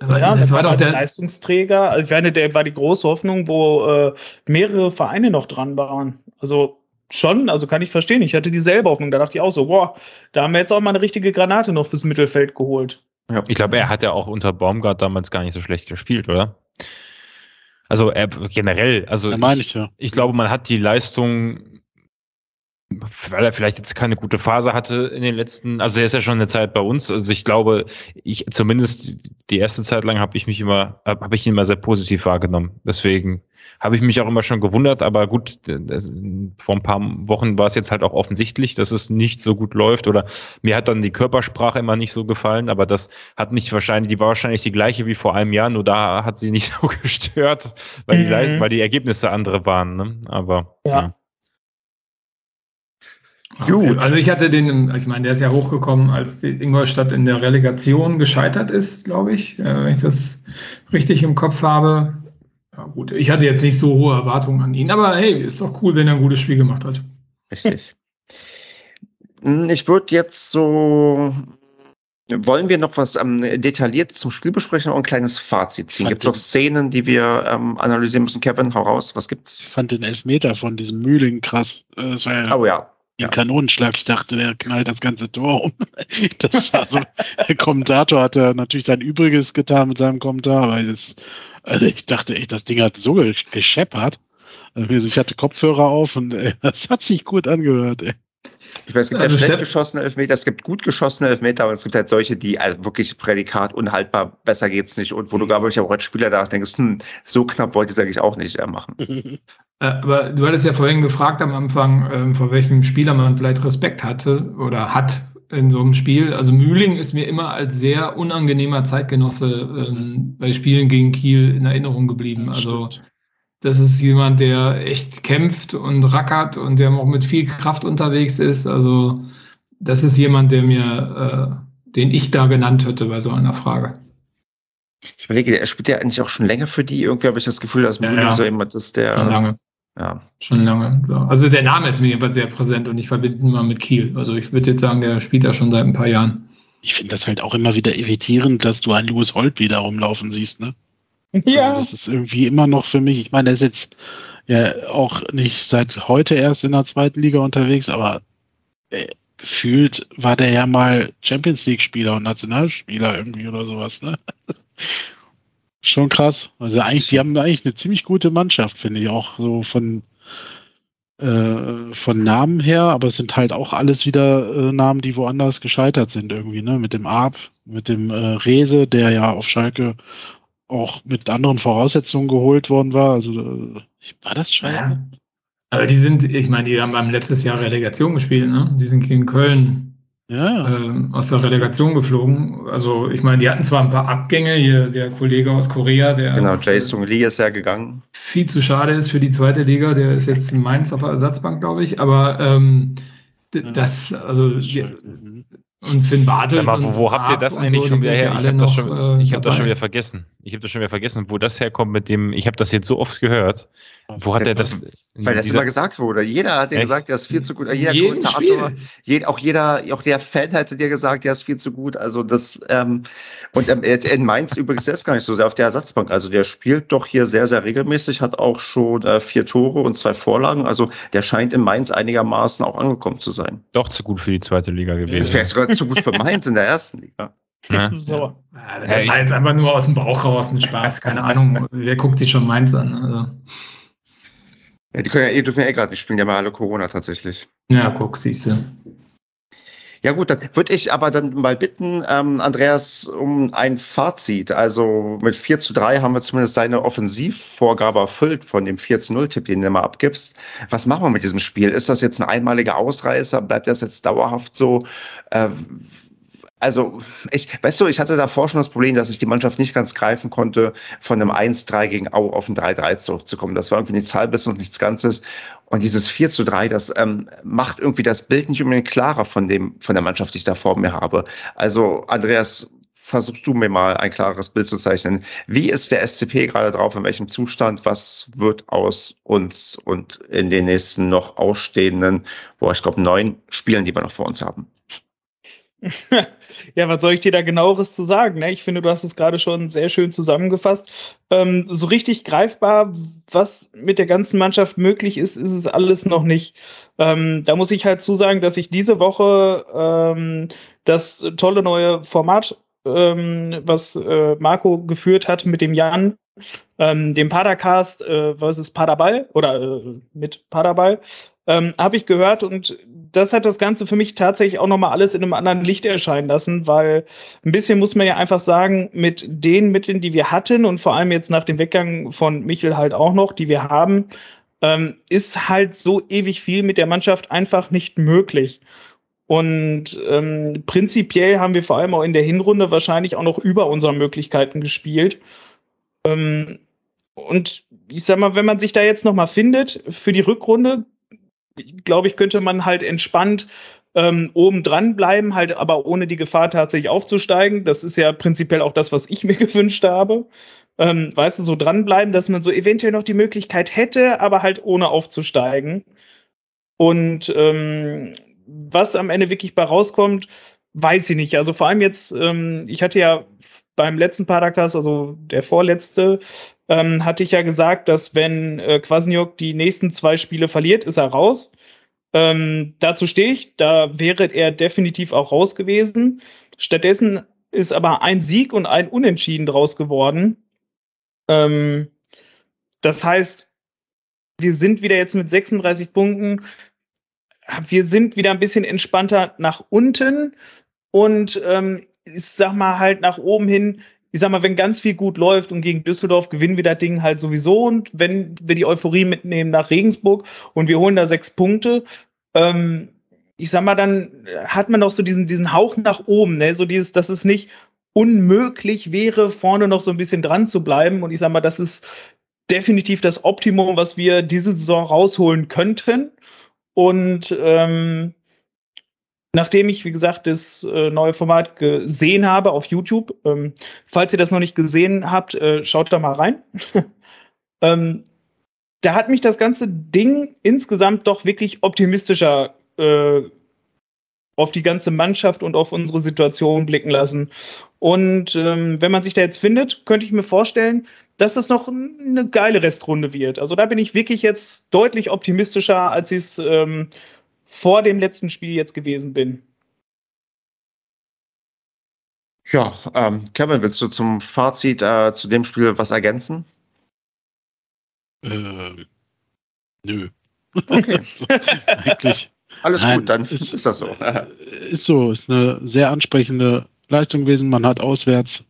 Aber ja, das war doch der Leistungsträger. Also ich meine, der war die große Hoffnung, wo äh, mehrere Vereine noch dran waren. Also schon, also kann ich verstehen. Ich hatte dieselbe Hoffnung. Da dachte ich auch so, boah, da haben wir jetzt auch mal eine richtige Granate noch fürs Mittelfeld geholt. Ja. Ich glaube, er hat ja auch unter Baumgart damals gar nicht so schlecht gespielt, oder? Also er, generell, also ja, ich, ja. ich glaube, man hat die Leistung weil er vielleicht jetzt keine gute Phase hatte in den letzten, also er ist ja schon eine Zeit bei uns. Also ich glaube, ich zumindest die erste Zeit lang habe ich mich immer, habe ich ihn immer sehr positiv wahrgenommen. Deswegen habe ich mich auch immer schon gewundert, aber gut, vor ein paar Wochen war es jetzt halt auch offensichtlich, dass es nicht so gut läuft oder mir hat dann die Körpersprache immer nicht so gefallen, aber das hat mich wahrscheinlich, die war wahrscheinlich die gleiche wie vor einem Jahr, nur da hat sie nicht so gestört, weil, mhm. die, weil die Ergebnisse andere waren. Ne? Aber ja. ja. Gut. Also ich hatte den, ich meine, der ist ja hochgekommen, als Ingolstadt in der Relegation gescheitert ist, glaube ich, äh, wenn ich das richtig im Kopf habe. Ja gut, ich hatte jetzt nicht so hohe Erwartungen an ihn, aber hey, ist doch cool, wenn er ein gutes Spiel gemacht hat. Richtig. Hm, ich würde jetzt so wollen wir noch was ähm, detailliert zum Spiel besprechen und ein kleines Fazit ziehen? Gibt es noch Szenen, die wir ähm, analysieren müssen? Kevin, hau raus, was gibt's? Ich fand den Elfmeter von diesem Mühling krass. Äh, das war ja oh ja ja. Kanonenschlag. Ich dachte, der knallt das ganze Tor um. Das war so, der Kommentator hat natürlich sein Übriges getan mit seinem Kommentar, weil das, also ich dachte echt, das Ding hat so gescheppert. Also ich hatte Kopfhörer auf und ey, das hat sich gut angehört. Ey. Ich meine, es gibt also ja schlecht geschossene Elfmeter, es gibt gut geschossene Elfmeter, aber es gibt halt solche, die also wirklich Prädikat unhaltbar, besser geht's nicht. Und wo du, glaube ich, auch als Spieler da denkst, hm, so knapp wollte ich es eigentlich auch nicht äh, machen. Äh, aber du hattest ja vorhin gefragt am Anfang, äh, vor welchem Spieler man vielleicht Respekt hatte oder hat in so einem Spiel. Also Mühling ist mir immer als sehr unangenehmer Zeitgenosse ähm, bei Spielen gegen Kiel in Erinnerung geblieben. Also das ist jemand, der echt kämpft und rackert und der auch mit viel Kraft unterwegs ist. Also das ist jemand, der mir, äh, den ich da genannt hätte bei so einer Frage. Ich überlege, er spielt ja eigentlich auch schon länger für die. Irgendwie habe ich das Gefühl, dass Mühling ja, ja. so jemand ist, der. Schon lange. Ja. Schon lange. Klar. Also der Name ist mir jedenfalls sehr präsent und ich verbinde ihn mal mit Kiel. Also ich würde jetzt sagen, der spielt da schon seit ein paar Jahren. Ich finde das halt auch immer wieder irritierend, dass du einen Louis Holt wieder rumlaufen siehst, ne? Ja. Also das ist irgendwie immer noch für mich, ich meine, er ist jetzt ja auch nicht seit heute erst in der zweiten Liga unterwegs, aber äh, gefühlt war der ja mal Champions League-Spieler und Nationalspieler irgendwie oder sowas, ne? Schon krass. Also eigentlich, die haben eigentlich eine ziemlich gute Mannschaft, finde ich auch so von äh, von Namen her, aber es sind halt auch alles wieder äh, Namen, die woanders gescheitert sind irgendwie, ne? Mit dem Arp, mit dem äh, Rese, der ja auf Schalke auch mit anderen Voraussetzungen geholt worden war. Also äh, war das Schalke? Ja. Aber die sind, ich meine, die haben beim letztes Jahr Relegation gespielt, ne? Die sind gegen Köln ja. äh, aus der Relegation geflogen. Also ich meine, die hatten zwar ein paar Abgänge, hier der Kollege aus Korea, der genau, Jason Lee ist ja gegangen. Viel zu schade ist für die zweite Liga, der ist jetzt in Mainz auf der Ersatzbank, glaube ich. Aber ähm, das, also die. Und Finn Bartelt. Mal, wo, wo habt ihr das eigentlich so, schon wieder her? Ich habe das, schon, äh, hab das schon wieder vergessen. Ich habe das schon wieder vergessen, wo das herkommt mit dem, ich habe das jetzt so oft gehört. Wo hat er das? Weil das immer gesagt wurde. Jeder hat dir gesagt, der ist viel zu gut. Jeder Kommentator, jed, auch jeder, auch der Fan hatte dir gesagt, der ist viel zu gut. Also das, ähm, und ähm, in Mainz übrigens ist gar nicht so sehr auf der Ersatzbank. Also der spielt doch hier sehr, sehr regelmäßig, hat auch schon äh, vier Tore und zwei Vorlagen. Also der scheint in Mainz einigermaßen auch angekommen zu sein. Doch zu gut für die zweite Liga gewesen. Das sogar zu gut für Mainz in der ersten Liga. Ja. So. das war jetzt einfach nur aus dem Bauch raus ein Spaß. Keine Ahnung, wer guckt sich schon Mainz an? Also. Ja, die können ja eh, dürfen ja eh gerade nicht spielen, die haben ja alle Corona tatsächlich. Ja, guck, siehst du. Ja gut, dann würde ich aber dann mal bitten, ähm, Andreas, um ein Fazit. Also mit 4 zu 3 haben wir zumindest deine Offensivvorgabe erfüllt von dem 4 zu 0 Tipp, den du immer abgibst. Was machen wir mit diesem Spiel? Ist das jetzt ein einmaliger Ausreißer? Bleibt das jetzt dauerhaft so? Äh, also, ich, weißt du, ich hatte davor schon das Problem, dass ich die Mannschaft nicht ganz greifen konnte, von einem 1-3 gegen Au auf ein 3-3 zurückzukommen. Das war irgendwie nichts Halbes und nichts Ganzes. Und dieses 4 zu 3, das ähm, macht irgendwie das Bild nicht unbedingt klarer von dem, von der Mannschaft, die ich da vor mir habe. Also, Andreas, versuchst du mir mal ein klares Bild zu zeichnen. Wie ist der SCP gerade drauf? In welchem Zustand? Was wird aus uns und in den nächsten noch ausstehenden, boah, ich glaube, neun Spielen, die wir noch vor uns haben? ja, was soll ich dir da genaueres zu sagen? Ne? Ich finde, du hast es gerade schon sehr schön zusammengefasst. Ähm, so richtig greifbar, was mit der ganzen Mannschaft möglich ist, ist es alles noch nicht. Ähm, da muss ich halt zusagen, dass ich diese Woche ähm, das tolle neue Format, ähm, was äh, Marco geführt hat mit dem Jan, ähm, dem Padercast äh, versus Paderball oder äh, mit Paderball, ähm, habe ich gehört und das hat das Ganze für mich tatsächlich auch nochmal alles in einem anderen Licht erscheinen lassen, weil ein bisschen muss man ja einfach sagen, mit den Mitteln, die wir hatten und vor allem jetzt nach dem Weggang von Michel halt auch noch, die wir haben, ähm, ist halt so ewig viel mit der Mannschaft einfach nicht möglich. Und ähm, prinzipiell haben wir vor allem auch in der Hinrunde wahrscheinlich auch noch über unsere Möglichkeiten gespielt. Ähm, und ich sag mal, wenn man sich da jetzt nochmal findet für die Rückrunde, glaube ich, könnte man halt entspannt ähm, oben dran bleiben, halt aber ohne die Gefahr tatsächlich aufzusteigen. Das ist ja prinzipiell auch das, was ich mir gewünscht habe. Ähm, weißt du, so dranbleiben, dass man so eventuell noch die Möglichkeit hätte, aber halt ohne aufzusteigen. Und ähm, was am Ende wirklich bei rauskommt, weiß ich nicht. Also vor allem jetzt, ähm, ich hatte ja beim letzten Paracast, also der vorletzte, ähm, hatte ich ja gesagt, dass wenn äh, Kwasniok die nächsten zwei Spiele verliert, ist er raus. Ähm, dazu stehe ich, da wäre er definitiv auch raus gewesen. Stattdessen ist aber ein Sieg und ein Unentschieden draus geworden. Ähm, das heißt, wir sind wieder jetzt mit 36 Punkten. Wir sind wieder ein bisschen entspannter nach unten und ähm, ich sag mal halt nach oben hin ich sag mal, wenn ganz viel gut läuft und gegen Düsseldorf gewinnen wir das Ding halt sowieso und wenn wir die Euphorie mitnehmen nach Regensburg und wir holen da sechs Punkte, ähm, ich sag mal, dann hat man noch so diesen, diesen Hauch nach oben, ne? So dieses, dass es nicht unmöglich wäre, vorne noch so ein bisschen dran zu bleiben. Und ich sag mal, das ist definitiv das Optimum, was wir diese Saison rausholen könnten. Und ähm, nachdem ich, wie gesagt, das äh, neue Format gesehen habe auf YouTube, ähm, falls ihr das noch nicht gesehen habt, äh, schaut da mal rein. ähm, da hat mich das ganze Ding insgesamt doch wirklich optimistischer äh, auf die ganze Mannschaft und auf unsere Situation blicken lassen. Und ähm, wenn man sich da jetzt findet, könnte ich mir vorstellen, dass das noch eine geile Restrunde wird. Also da bin ich wirklich jetzt deutlich optimistischer, als ich es ähm, vor dem letzten Spiel jetzt gewesen bin. Ja, ähm, Kevin, willst du zum Fazit äh, zu dem Spiel was ergänzen? Ähm, nö. Okay. so, eigentlich. Alles Nein, gut, dann ist, ist, das so. ist so, ist eine sehr ansprechende Leistung gewesen. Man hat auswärts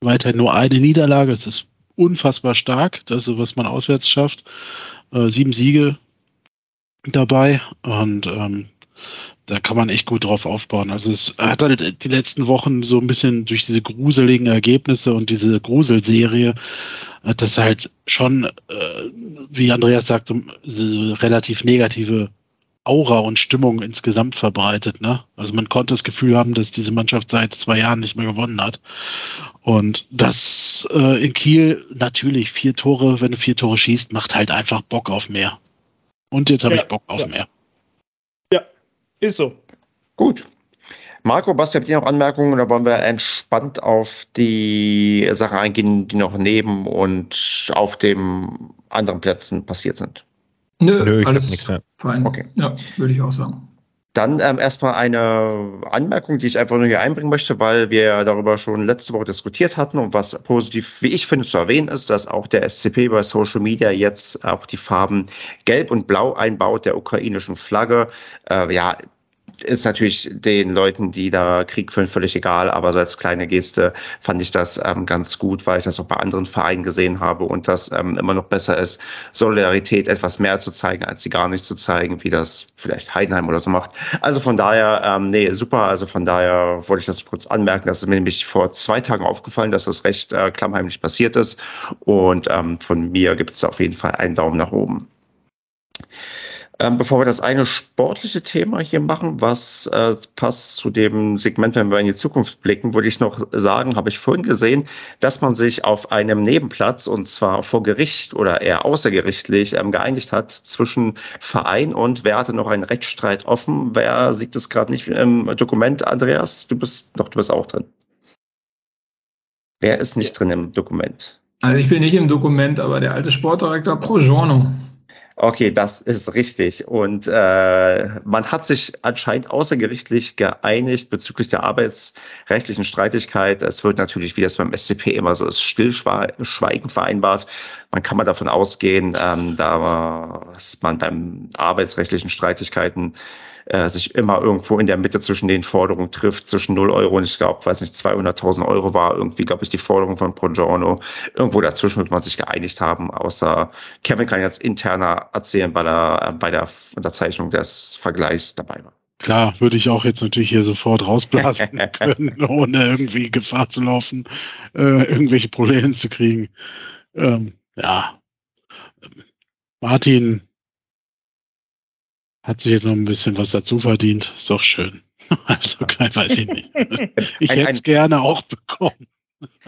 weiterhin nur eine Niederlage. Es ist unfassbar stark, das ist, was man auswärts schafft. Äh, sieben Siege dabei und ähm, da kann man echt gut drauf aufbauen. Also es hat halt die letzten Wochen so ein bisschen durch diese gruseligen Ergebnisse und diese Gruselserie, hat das halt schon, äh, wie Andreas sagt, so, so relativ negative Aura und Stimmung insgesamt verbreitet. Ne? Also man konnte das Gefühl haben, dass diese Mannschaft seit zwei Jahren nicht mehr gewonnen hat. Und das äh, in Kiel natürlich vier Tore, wenn du vier Tore schießt, macht halt einfach Bock auf mehr. Und jetzt habe ja, ich Bock auf ja. mehr. Ja, ist so. Gut. Marco, Basti, habt ihr noch Anmerkungen oder wollen wir entspannt auf die Sachen eingehen, die noch neben und auf den anderen Plätzen passiert sind? Nö, Nö ich alles nichts mehr. Fein. Okay. Ja, würde ich auch sagen. Dann ähm, erstmal eine Anmerkung, die ich einfach nur hier einbringen möchte, weil wir darüber schon letzte Woche diskutiert hatten und was positiv, wie ich finde, zu erwähnen ist, dass auch der SCP bei Social Media jetzt auch die Farben Gelb und Blau einbaut der ukrainischen Flagge. Äh, ja, ist natürlich den Leuten, die da Krieg führen, völlig egal, aber so als kleine Geste fand ich das ähm, ganz gut, weil ich das auch bei anderen Vereinen gesehen habe und das ähm, immer noch besser ist, Solidarität etwas mehr zu zeigen, als sie gar nicht zu zeigen, wie das vielleicht Heidenheim oder so macht. Also von daher, ähm, nee, super, also von daher wollte ich das kurz anmerken, das ist mir nämlich vor zwei Tagen aufgefallen, dass das recht äh, klammheimlich passiert ist und ähm, von mir gibt es auf jeden Fall einen Daumen nach oben. Ähm, bevor wir das eine sportliche Thema hier machen, was äh, passt zu dem Segment, wenn wir in die Zukunft blicken, würde ich noch sagen, habe ich vorhin gesehen, dass man sich auf einem Nebenplatz und zwar vor Gericht oder eher außergerichtlich ähm, geeinigt hat zwischen Verein und wer hatte noch einen Rechtsstreit offen. Wer sieht das gerade nicht im Dokument? Andreas, du bist doch, du bist auch drin. Wer ist nicht drin im Dokument? Also ich bin nicht im Dokument, aber der alte Sportdirektor Pro Giorno. Okay, das ist richtig. Und äh, man hat sich anscheinend außergerichtlich geeinigt bezüglich der arbeitsrechtlichen Streitigkeit. Es wird natürlich, wie das beim SCP immer so ist, Stillschweigen vereinbart. Man kann mal davon ausgehen, ähm, dass man beim arbeitsrechtlichen Streitigkeiten äh, sich immer irgendwo in der Mitte zwischen den Forderungen trifft, zwischen 0 Euro und ich glaube, weiß nicht, 200.000 Euro war irgendwie, glaube ich, die Forderung von Buongiorno. Irgendwo dazwischen wird man sich geeinigt haben, außer Kevin kann jetzt interner erzählen, weil er äh, bei der Unterzeichnung des Vergleichs dabei war. Klar, würde ich auch jetzt natürlich hier sofort rausblasen können, ohne irgendwie Gefahr zu laufen, äh, irgendwelche Probleme zu kriegen. Ähm, ja, Martin hat sich jetzt noch ein bisschen was dazu verdient. Ist doch schön. Also, kein, weiß ich nicht. Ich hätte es gerne auch bekommen.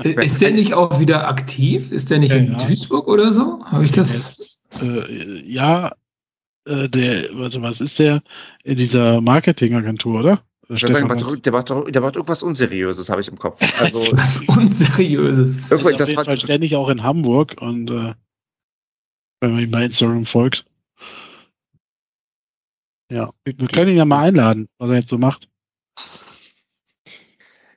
Ist der nicht auch wieder aktiv? Ist der nicht ja, in ja. Duisburg oder so? Habe ich das? Äh, ja, äh, der, warte, was ist der in dieser Marketingagentur, oder? Ich würde sagen, der macht, der macht irgendwas Unseriöses, habe ich im Kopf. Also, was Unseriöses. Irgendwas, das war ständig auch in Hamburg und äh, wenn man ihm bei Instagram folgt. Ja, wir können ihn ja mal einladen, was er jetzt so macht.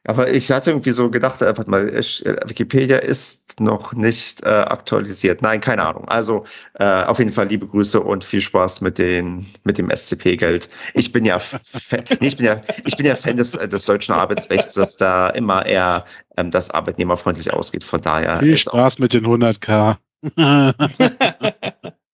Aber ich hatte irgendwie so gedacht, äh, warte mal, ich, äh, Wikipedia ist noch nicht äh, aktualisiert. Nein, keine Ahnung. Also äh, auf jeden Fall liebe Grüße und viel Spaß mit den mit dem SCP-Geld. Ich bin ja, nee, ich bin ja, ich bin ja Fan des, des deutschen Arbeitsrechts, dass da immer eher ähm, das arbeitnehmerfreundlich ausgeht. Von daher viel Spaß mit den 100k.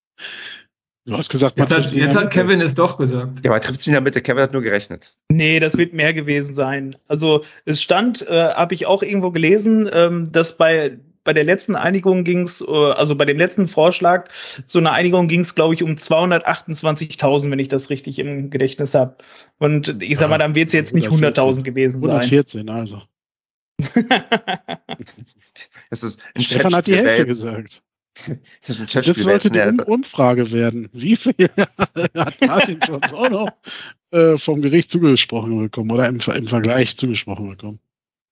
Du hast gesagt, jetzt, hat, jetzt hat Kevin es doch gesagt. Ja, aber trifft sich in der Mitte. Kevin hat nur gerechnet. Nee, das wird mehr gewesen sein. Also es stand, äh, habe ich auch irgendwo gelesen, ähm, dass bei bei der letzten Einigung ging es, äh, also bei dem letzten Vorschlag, so eine Einigung ging es, glaube ich, um 228.000, wenn ich das richtig im Gedächtnis habe. Und ich sag mal, dann wird es jetzt nicht 100.000 gewesen sein. 114, also. das ist Stefan hat die Hälfte gesagt. Das, ist ein das sollte die um Umfrage werden. Wie viel hat Martin Schulz auch noch äh, vom Gericht zugesprochen bekommen oder im, im Vergleich zugesprochen bekommen?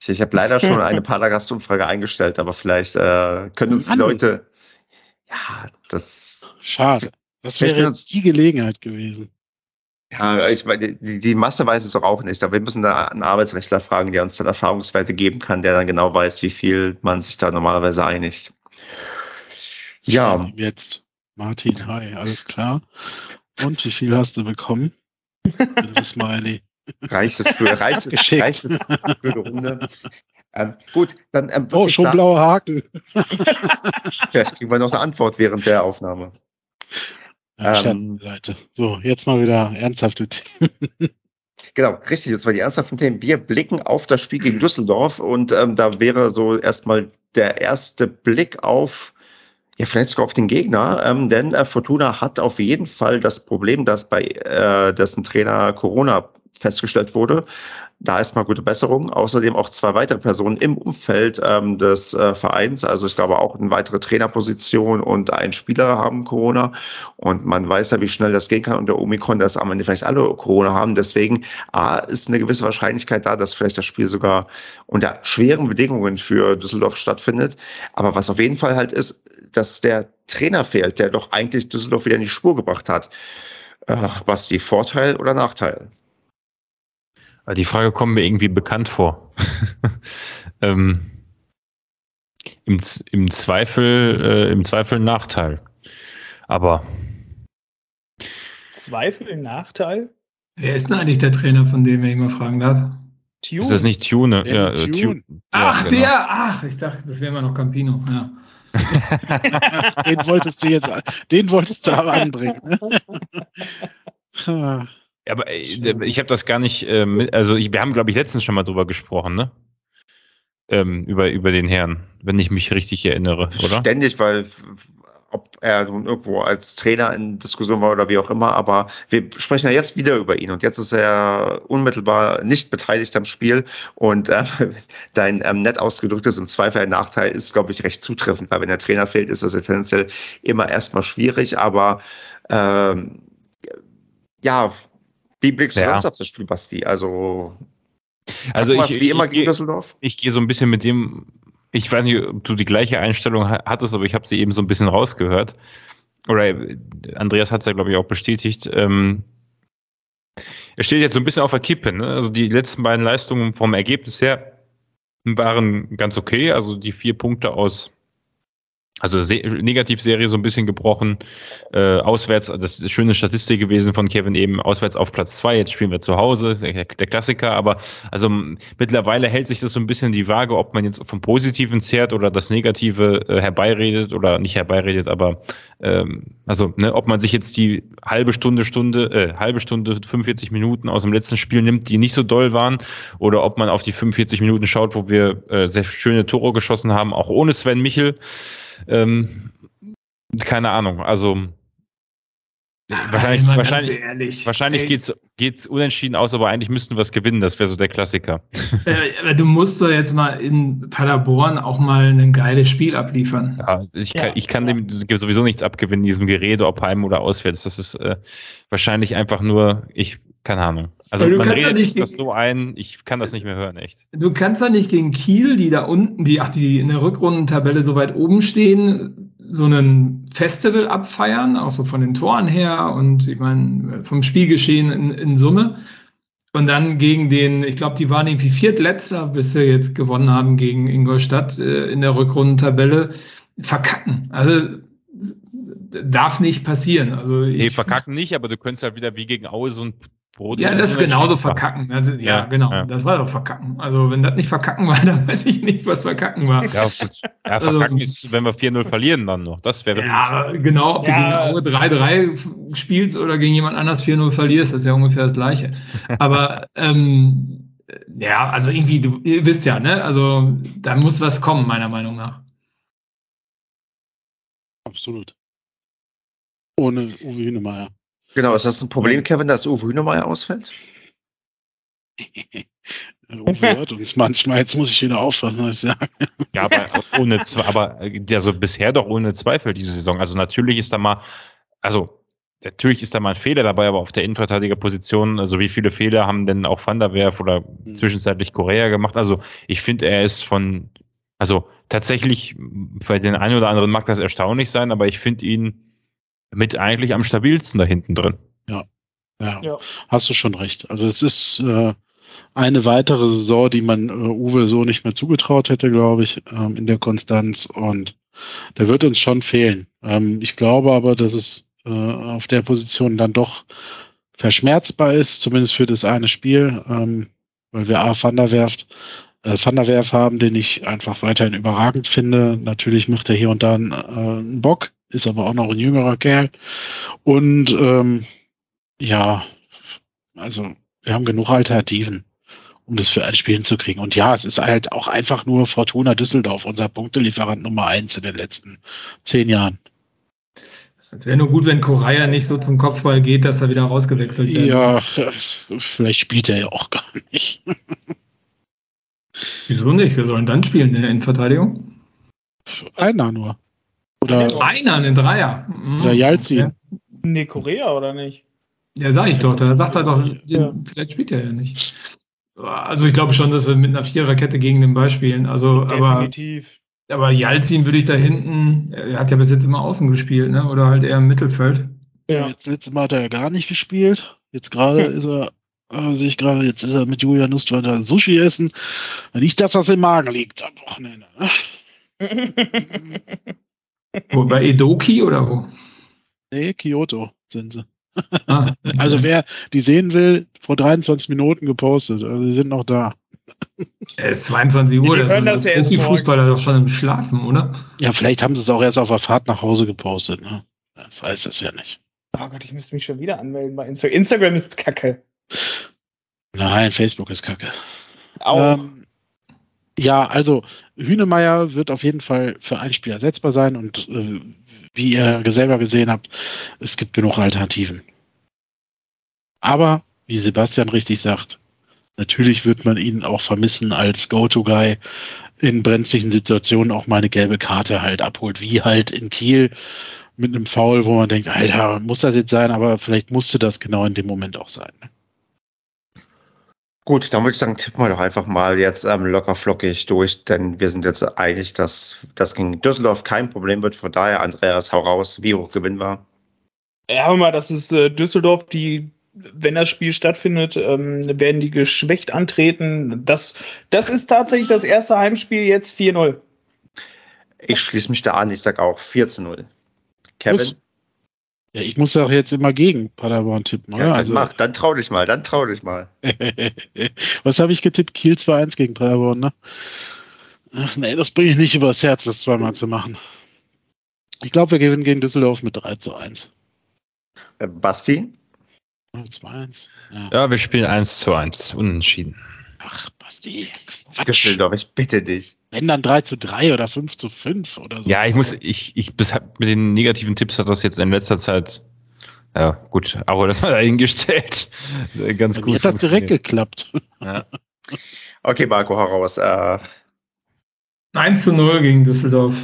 Ich habe leider schon eine Paragast-Umfrage eingestellt, aber vielleicht äh, können uns die Leute. Ja, das. Schade. Das wäre uns, die Gelegenheit gewesen. Ja, ich meine, die, die, Masse weiß es doch auch nicht. Aber wir müssen da einen Arbeitsrechtler fragen, der uns dann Erfahrungswerte geben kann, der dann genau weiß, wie viel man sich da normalerweise einigt. Ja. Jetzt, Martin, hi, alles klar. Und wie viel hast du bekommen? Das ist Smiley. Reicht es für, reicht, reicht es für die Runde? Ähm, gut, dann. Ähm, oh, schon sagen, blaue Haken. Vielleicht kriegen wir noch eine Antwort während der Aufnahme. Ja, ähm, So, jetzt mal wieder ernsthafte Themen. Genau, richtig. Jetzt mal die ernsthaften Themen. Wir blicken auf das Spiel gegen Düsseldorf und ähm, da wäre so erstmal der erste Blick auf ja, vielleicht sogar auf den Gegner, ähm, denn äh, Fortuna hat auf jeden Fall das Problem, dass bei äh, dessen Trainer Corona festgestellt wurde. Da ist mal gute Besserung. Außerdem auch zwei weitere Personen im Umfeld ähm, des äh, Vereins. Also ich glaube auch eine weitere Trainerposition und ein Spieler haben Corona. Und man weiß ja, wie schnell das gehen kann Und der Omikron, dass am Ende vielleicht alle Corona haben. Deswegen A, ist eine gewisse Wahrscheinlichkeit da, dass vielleicht das Spiel sogar unter schweren Bedingungen für Düsseldorf stattfindet. Aber was auf jeden Fall halt ist, dass der Trainer fehlt, der doch eigentlich Düsseldorf wieder in die Spur gebracht hat. Äh, was die Vorteil oder Nachteil? Die Frage kommt mir irgendwie bekannt vor. ähm, im, im, Zweifel, äh, Im Zweifel Nachteil. Aber. Zweifel Nachteil? Wer ist denn eigentlich der Trainer, von dem ich mal fragen darf? Tune. Ist das nicht Tune? Ja, ja, Tune. Ach, ja, genau. der! Ach, ich dachte, das wäre immer noch Campino. Ja. den wolltest du jetzt, den wolltest du aber anbringen. Ne? aber äh, ich habe das gar nicht, äh, also ich, wir haben, glaube ich, letztens schon mal drüber gesprochen, ne? Ähm, über, über den Herrn, wenn ich mich richtig erinnere, oder? Ständig, weil ob er nun irgendwo als Trainer in Diskussion war oder wie auch immer, aber wir sprechen ja jetzt wieder über ihn und jetzt ist er unmittelbar nicht beteiligt am Spiel und äh, dein ähm, nett ausgedrücktes im Zweifel ein Nachteil ist, glaube ich, recht zutreffend, weil wenn der Trainer fehlt, ist das ja tendenziell immer erstmal schwierig, aber ähm, ja, wie blickst du ja. sonst auf das Spiel, Basti? Also, also ich, wie immer ich, gegen Düsseldorf? Ich gehe so ein bisschen mit dem, ich weiß nicht, ob du die gleiche Einstellung hattest, aber ich habe sie eben so ein bisschen rausgehört. Oder Andreas hat es ja, glaube ich, auch bestätigt. Ähm, er steht jetzt so ein bisschen auf der Kippe. Ne? Also die letzten beiden Leistungen vom Ergebnis her waren ganz okay. Also die vier Punkte aus also Negativserie so ein bisschen gebrochen. Äh, auswärts, das ist schöne Statistik gewesen von Kevin eben, auswärts auf Platz zwei. Jetzt spielen wir zu Hause, der, der, Klassiker. Aber also mittlerweile hält sich das so ein bisschen die Waage, ob man jetzt vom Positiven zehrt oder das Negative äh, herbeiredet oder nicht herbeiredet. Aber ähm, also ne, ob man sich jetzt die halbe Stunde, Stunde, äh, halbe Stunde, 45 Minuten aus dem letzten Spiel nimmt, die nicht so doll waren, oder ob man auf die 45 Minuten schaut, wo wir äh, sehr schöne Tore geschossen haben, auch ohne Sven Michel. Ähm, keine Ahnung, also wahrscheinlich, wahrscheinlich, ehrlich, wahrscheinlich geht's, geht's unentschieden aus, aber eigentlich müssten wir es gewinnen. Das wäre so der Klassiker. Äh, du musst doch jetzt mal in Paderborn auch mal ein geiles Spiel abliefern. Ja, ich kann, ja, ich kann ja. dem sowieso nichts abgewinnen, diesem Gerede, ob heim oder auswärts. Das ist äh, wahrscheinlich einfach nur, ich, keine Ahnung. Also man redet sich das so ein, ich kann das nicht mehr hören, echt. Du kannst doch nicht gegen Kiel, die da unten, die, ach, die in der Rückrundentabelle so weit oben stehen, so ein Festival abfeiern, auch so von den Toren her und ich meine, vom Spielgeschehen in, in Summe. Und dann gegen den, ich glaube, die waren irgendwie Viertletzter, bis sie jetzt gewonnen haben gegen Ingolstadt äh, in der Rückrundentabelle, verkacken. Also darf nicht passieren. Also ich, nee, verkacken nicht, aber du könntest halt wieder wie gegen Aue so ein Brot ja, das ist genauso verkacken. Also, ja, ja, genau. Ja. Das war doch verkacken. Also, wenn das nicht verkacken war, dann weiß ich nicht, was verkacken war. Ja, ja verkacken also, ist, wenn wir 4-0 verlieren, dann noch. Das wäre. Ja, genau. Ob ja. du gegen Aue 3-3 spielst oder gegen jemand anders 4-0 verlierst, das ist ja ungefähr das Gleiche. Aber, ähm, ja, also irgendwie, du, ihr wisst ja, ne? Also, da muss was kommen, meiner Meinung nach. Absolut. Ohne Uwe Hünemeyer. Genau, ist das ein Problem, Kevin, dass Uwe Hünemeyer ausfällt? Uwe hört uns manchmal, jetzt muss ich wieder aufpassen, was ich sage. Ja, aber ohne aber also bisher doch ohne Zweifel diese Saison. Also natürlich ist da mal, also natürlich ist da mal ein Fehler dabei, aber auf der Innenverteidigerposition, also wie viele Fehler haben denn auch Van der Werf oder mhm. zwischenzeitlich Korea gemacht? Also ich finde, er ist von, also tatsächlich, für den einen oder anderen mag das erstaunlich sein, aber ich finde ihn mit eigentlich am stabilsten da hinten drin. Ja. Ja, ja. hast du schon recht. Also es ist äh, eine weitere Saison, die man äh, Uwe so nicht mehr zugetraut hätte, glaube ich, ähm, in der Konstanz. Und der wird uns schon fehlen. Ähm, ich glaube aber, dass es äh, auf der Position dann doch verschmerzbar ist, zumindest für das eine Spiel, ähm, weil wir A. Van der Werft äh, Van der Werf haben, den ich einfach weiterhin überragend finde. Natürlich macht er hier und da einen, äh, einen Bock, ist aber auch noch ein jüngerer Kerl. Und ähm, ja, also wir haben genug Alternativen, um das für ein Spiel hinzukriegen. Und ja, es ist halt auch einfach nur Fortuna Düsseldorf, unser Punktelieferant Nummer eins in den letzten zehn Jahren. Es wäre nur gut, wenn Koraya nicht so zum Kopfball geht, dass er wieder rausgewechselt wird. Ja, vielleicht spielt er ja auch gar nicht. Wieso nicht? Wir sollen dann spielen in der Innenverteidigung? Einer nur. Oder einer, einen Dreier. Mhm. Oder Jalzi. Okay. Nee, Korea oder nicht? Ja, sag ich doch. Da sagt er doch, ja. vielleicht spielt er ja nicht. Also ich glaube schon, dass wir mit einer Viererkette gegen den Ball spielen. Also, Definitiv. Aber, aber Jalzin würde ich da hinten, er hat ja bis jetzt immer außen gespielt, ne? Oder halt eher im Mittelfeld. Ja. Jetzt letztes Mal hat er ja gar nicht gespielt. Jetzt gerade hm. ist er, äh, sehe ich gerade, jetzt ist er mit Julian Nustweiter Sushi essen. Nicht, dass das im Magen liegt am Wochenende. Ne? Wo, bei Edoki oder wo? Nee, Kyoto sind sie. Ah, okay. Also wer die sehen will, vor 23 Minuten gepostet. Also die sind noch da. Es ist 22 Uhr, ja, das ist die Fußballer doch schon im Schlafen, oder? Ja, vielleicht haben sie es auch erst auf der Fahrt nach Hause gepostet. Ne? Ich weiß es ja nicht. Oh Gott, ich müsste mich schon wieder anmelden bei Instagram. Instagram ist kacke. Nein, Facebook ist kacke. Auch. Ähm, ja, also Hünemeyer wird auf jeden Fall für ein Spiel ersetzbar sein und äh, wie ihr selber gesehen habt, es gibt genug Alternativen. Aber, wie Sebastian richtig sagt, natürlich wird man ihn auch vermissen als Go-To-Guy in brenzlichen Situationen auch mal eine gelbe Karte halt abholt, wie halt in Kiel mit einem Foul, wo man denkt, Alter, muss das jetzt sein, aber vielleicht musste das genau in dem Moment auch sein. Ne? Gut, dann würde ich sagen, tippen wir doch einfach mal jetzt ähm, locker flockig durch, denn wir sind jetzt einig, dass das gegen Düsseldorf kein Problem wird. Von daher, Andreas, hau raus, wie hoch gewinnen wir? Ja, hör mal, das ist äh, Düsseldorf, die, wenn das Spiel stattfindet, ähm, werden die geschwächt antreten. Das, das ist tatsächlich das erste Heimspiel jetzt 4-0. Ich schließe mich da an, ich sage auch 4 0. Kevin? Was? Ja, ich muss doch jetzt immer gegen Paderborn tippen, oder? Ja, also, mach, dann trau dich mal, dann trau dich mal. Was habe ich getippt? Kiel 2-1 gegen Paderborn, ne? Ach nee, das bringe ich nicht übers Herz, das zweimal zu machen. Ich glaube, wir gewinnen gegen Düsseldorf mit 3 zu 1. Äh, Basti? 2-1. Ja. ja, wir spielen 1 zu 1, unentschieden. Ach, Basti. Quatsch. Düsseldorf, ich bitte dich. Wenn dann 3 zu 3 oder 5 zu 5 oder so. Ja, ich muss, ich, ich, bis, mit den negativen Tipps hat das jetzt in letzter Zeit, ja, gut, aber das war dahingestellt. Ganz gut. Jetzt hat direkt geklappt. Ja. Okay, Marco, heraus. Äh, 1 zu 0 gegen Düsseldorf.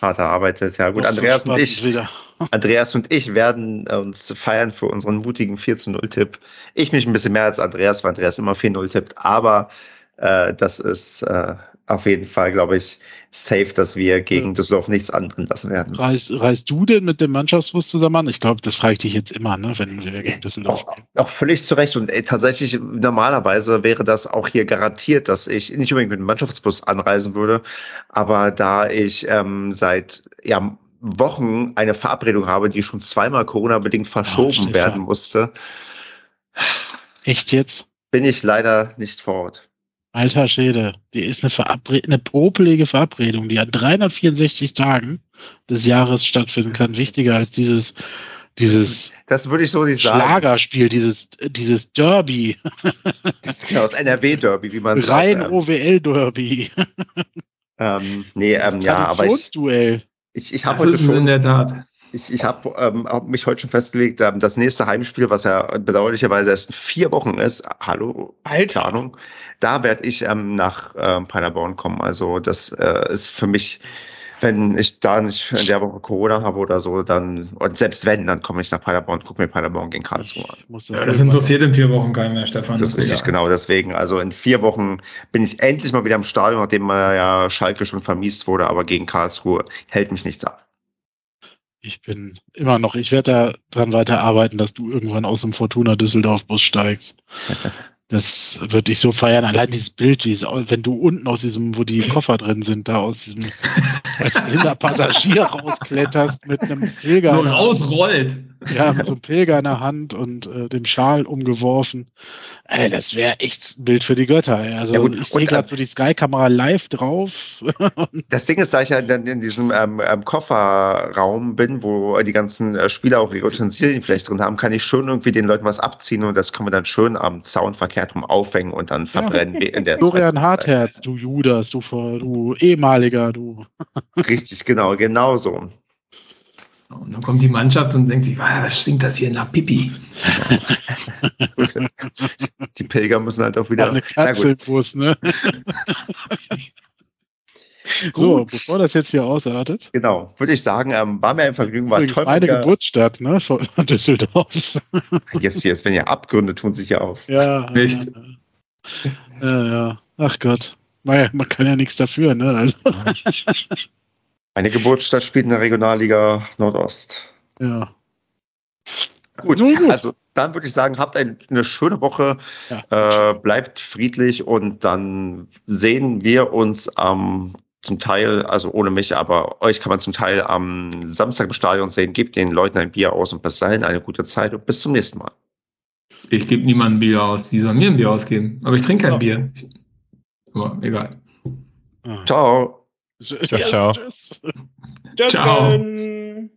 Harter Arbeit jetzt, ja gut. Andreas und ich, Andreas und ich werden uns feiern für unseren mutigen 4 zu 0 Tipp. Ich mich ein bisschen mehr als Andreas, weil Andreas immer 4-0 tippt, aber äh, das ist äh, auf jeden Fall, glaube ich, safe, dass wir gegen ja. Düsseldorf nichts anbrennen lassen werden. Reist, reist du denn mit dem Mannschaftsbus zusammen an? Ich glaube, das frage ich dich jetzt immer, ne, wenn wir gegen Düsseldorf auch, auch völlig zu Recht. Und ey, tatsächlich, normalerweise wäre das auch hier garantiert, dass ich nicht unbedingt mit dem Mannschaftsbus anreisen würde. Aber da ich ähm, seit ja, Wochen eine Verabredung habe, die schon zweimal Corona-bedingt verschoben oh, werden musste. Echt jetzt? Bin ich leider nicht vor Ort. Alter Schäde, die ist eine, Verabre eine popelige Verabredung, die an 364 Tagen des Jahres stattfinden kann. Wichtiger als dieses, dieses das, das würde ich so nicht sagen. Schlagerspiel, dieses, dieses Derby. Das, genau, das NRW-Derby, wie man sagt. Rein OWL-Derby. Ähm, nee, ähm, ja, aber ich, ich, ich habe heute schon in der Tat. Ich, ich habe ähm, hab mich heute schon festgelegt, ähm, das nächste Heimspiel, was ja bedauerlicherweise erst in vier Wochen ist, hallo, Alter. Ahnung, da werde ich ähm, nach ähm, Paderborn kommen. Also das äh, ist für mich wenn ich da nicht in der Woche Corona habe oder so, dann, und selbst wenn, dann komme ich nach Paderborn und gucke mir Paderborn gegen Karlsruhe an. Das, ja, das interessiert in vier Wochen keinen mehr, Stefan. Das, ist richtig, egal. genau. Deswegen, also in vier Wochen bin ich endlich mal wieder im Stadion, nachdem ja Schalke schon vermiest wurde, aber gegen Karlsruhe hält mich nichts ab. Ich bin immer noch, ich werde daran weiterarbeiten, dass du irgendwann aus dem Fortuna Düsseldorf-Bus steigst. Das würde ich so feiern. Allein dieses Bild, wie es, wenn du unten aus diesem, wo die Koffer drin sind, da aus diesem als blinder Passagier rauskletterst mit einem Pilger. So rausrollt. Ja, mit so einem Pilger in der Hand und äh, dem Schal umgeworfen. Ey, das wäre echt ein Bild für die Götter. Also ja, gut. ich sehe gerade so die Sky-Kamera live drauf. das Ding ist, da ich ja dann in diesem ähm, ähm, Kofferraum bin, wo die ganzen äh, Spieler auch ihre Utensilien vielleicht drin haben, kann ich schon irgendwie den Leuten was abziehen und das können wir dann schön am Zaun verkehrt rum aufhängen und dann verbrennen. Ja. In der Florian Hartherz, du Judas, du, du ehemaliger, du. Richtig, genau, genau so. Und dann kommt die Mannschaft und denkt sich, was stinkt das hier nach Pipi? die Pilger müssen halt auch wieder. Eine Katzelbus, ne? so, bevor das jetzt hier ausartet. Genau, würde ich sagen, ähm, war mir ein Vergnügen, war toll. Meine Geburtsstadt, ne, Düsseldorf. jetzt, jetzt, wenn ja Abgründe tun sich ja auf. Ja, nicht. Ja, ja. Ach Gott. Man, man kann ja nichts dafür, ne? Also. Meine Geburtsstadt spielt in der Regionalliga Nordost. Ja. Gut, gut. also dann würde ich sagen, habt eine schöne Woche, ja. äh, bleibt friedlich und dann sehen wir uns am zum Teil, also ohne mich, aber euch kann man zum Teil am Samstag im Stadion sehen. Gebt den Leuten ein Bier aus und bis dahin eine gute Zeit und bis zum nächsten Mal. Ich gebe niemandem Bier aus, die sollen mir ein Bier ausgeben. Aber ich trinke kein so. Bier. Aber egal. Ciao. Ciao, ciao. Ciao.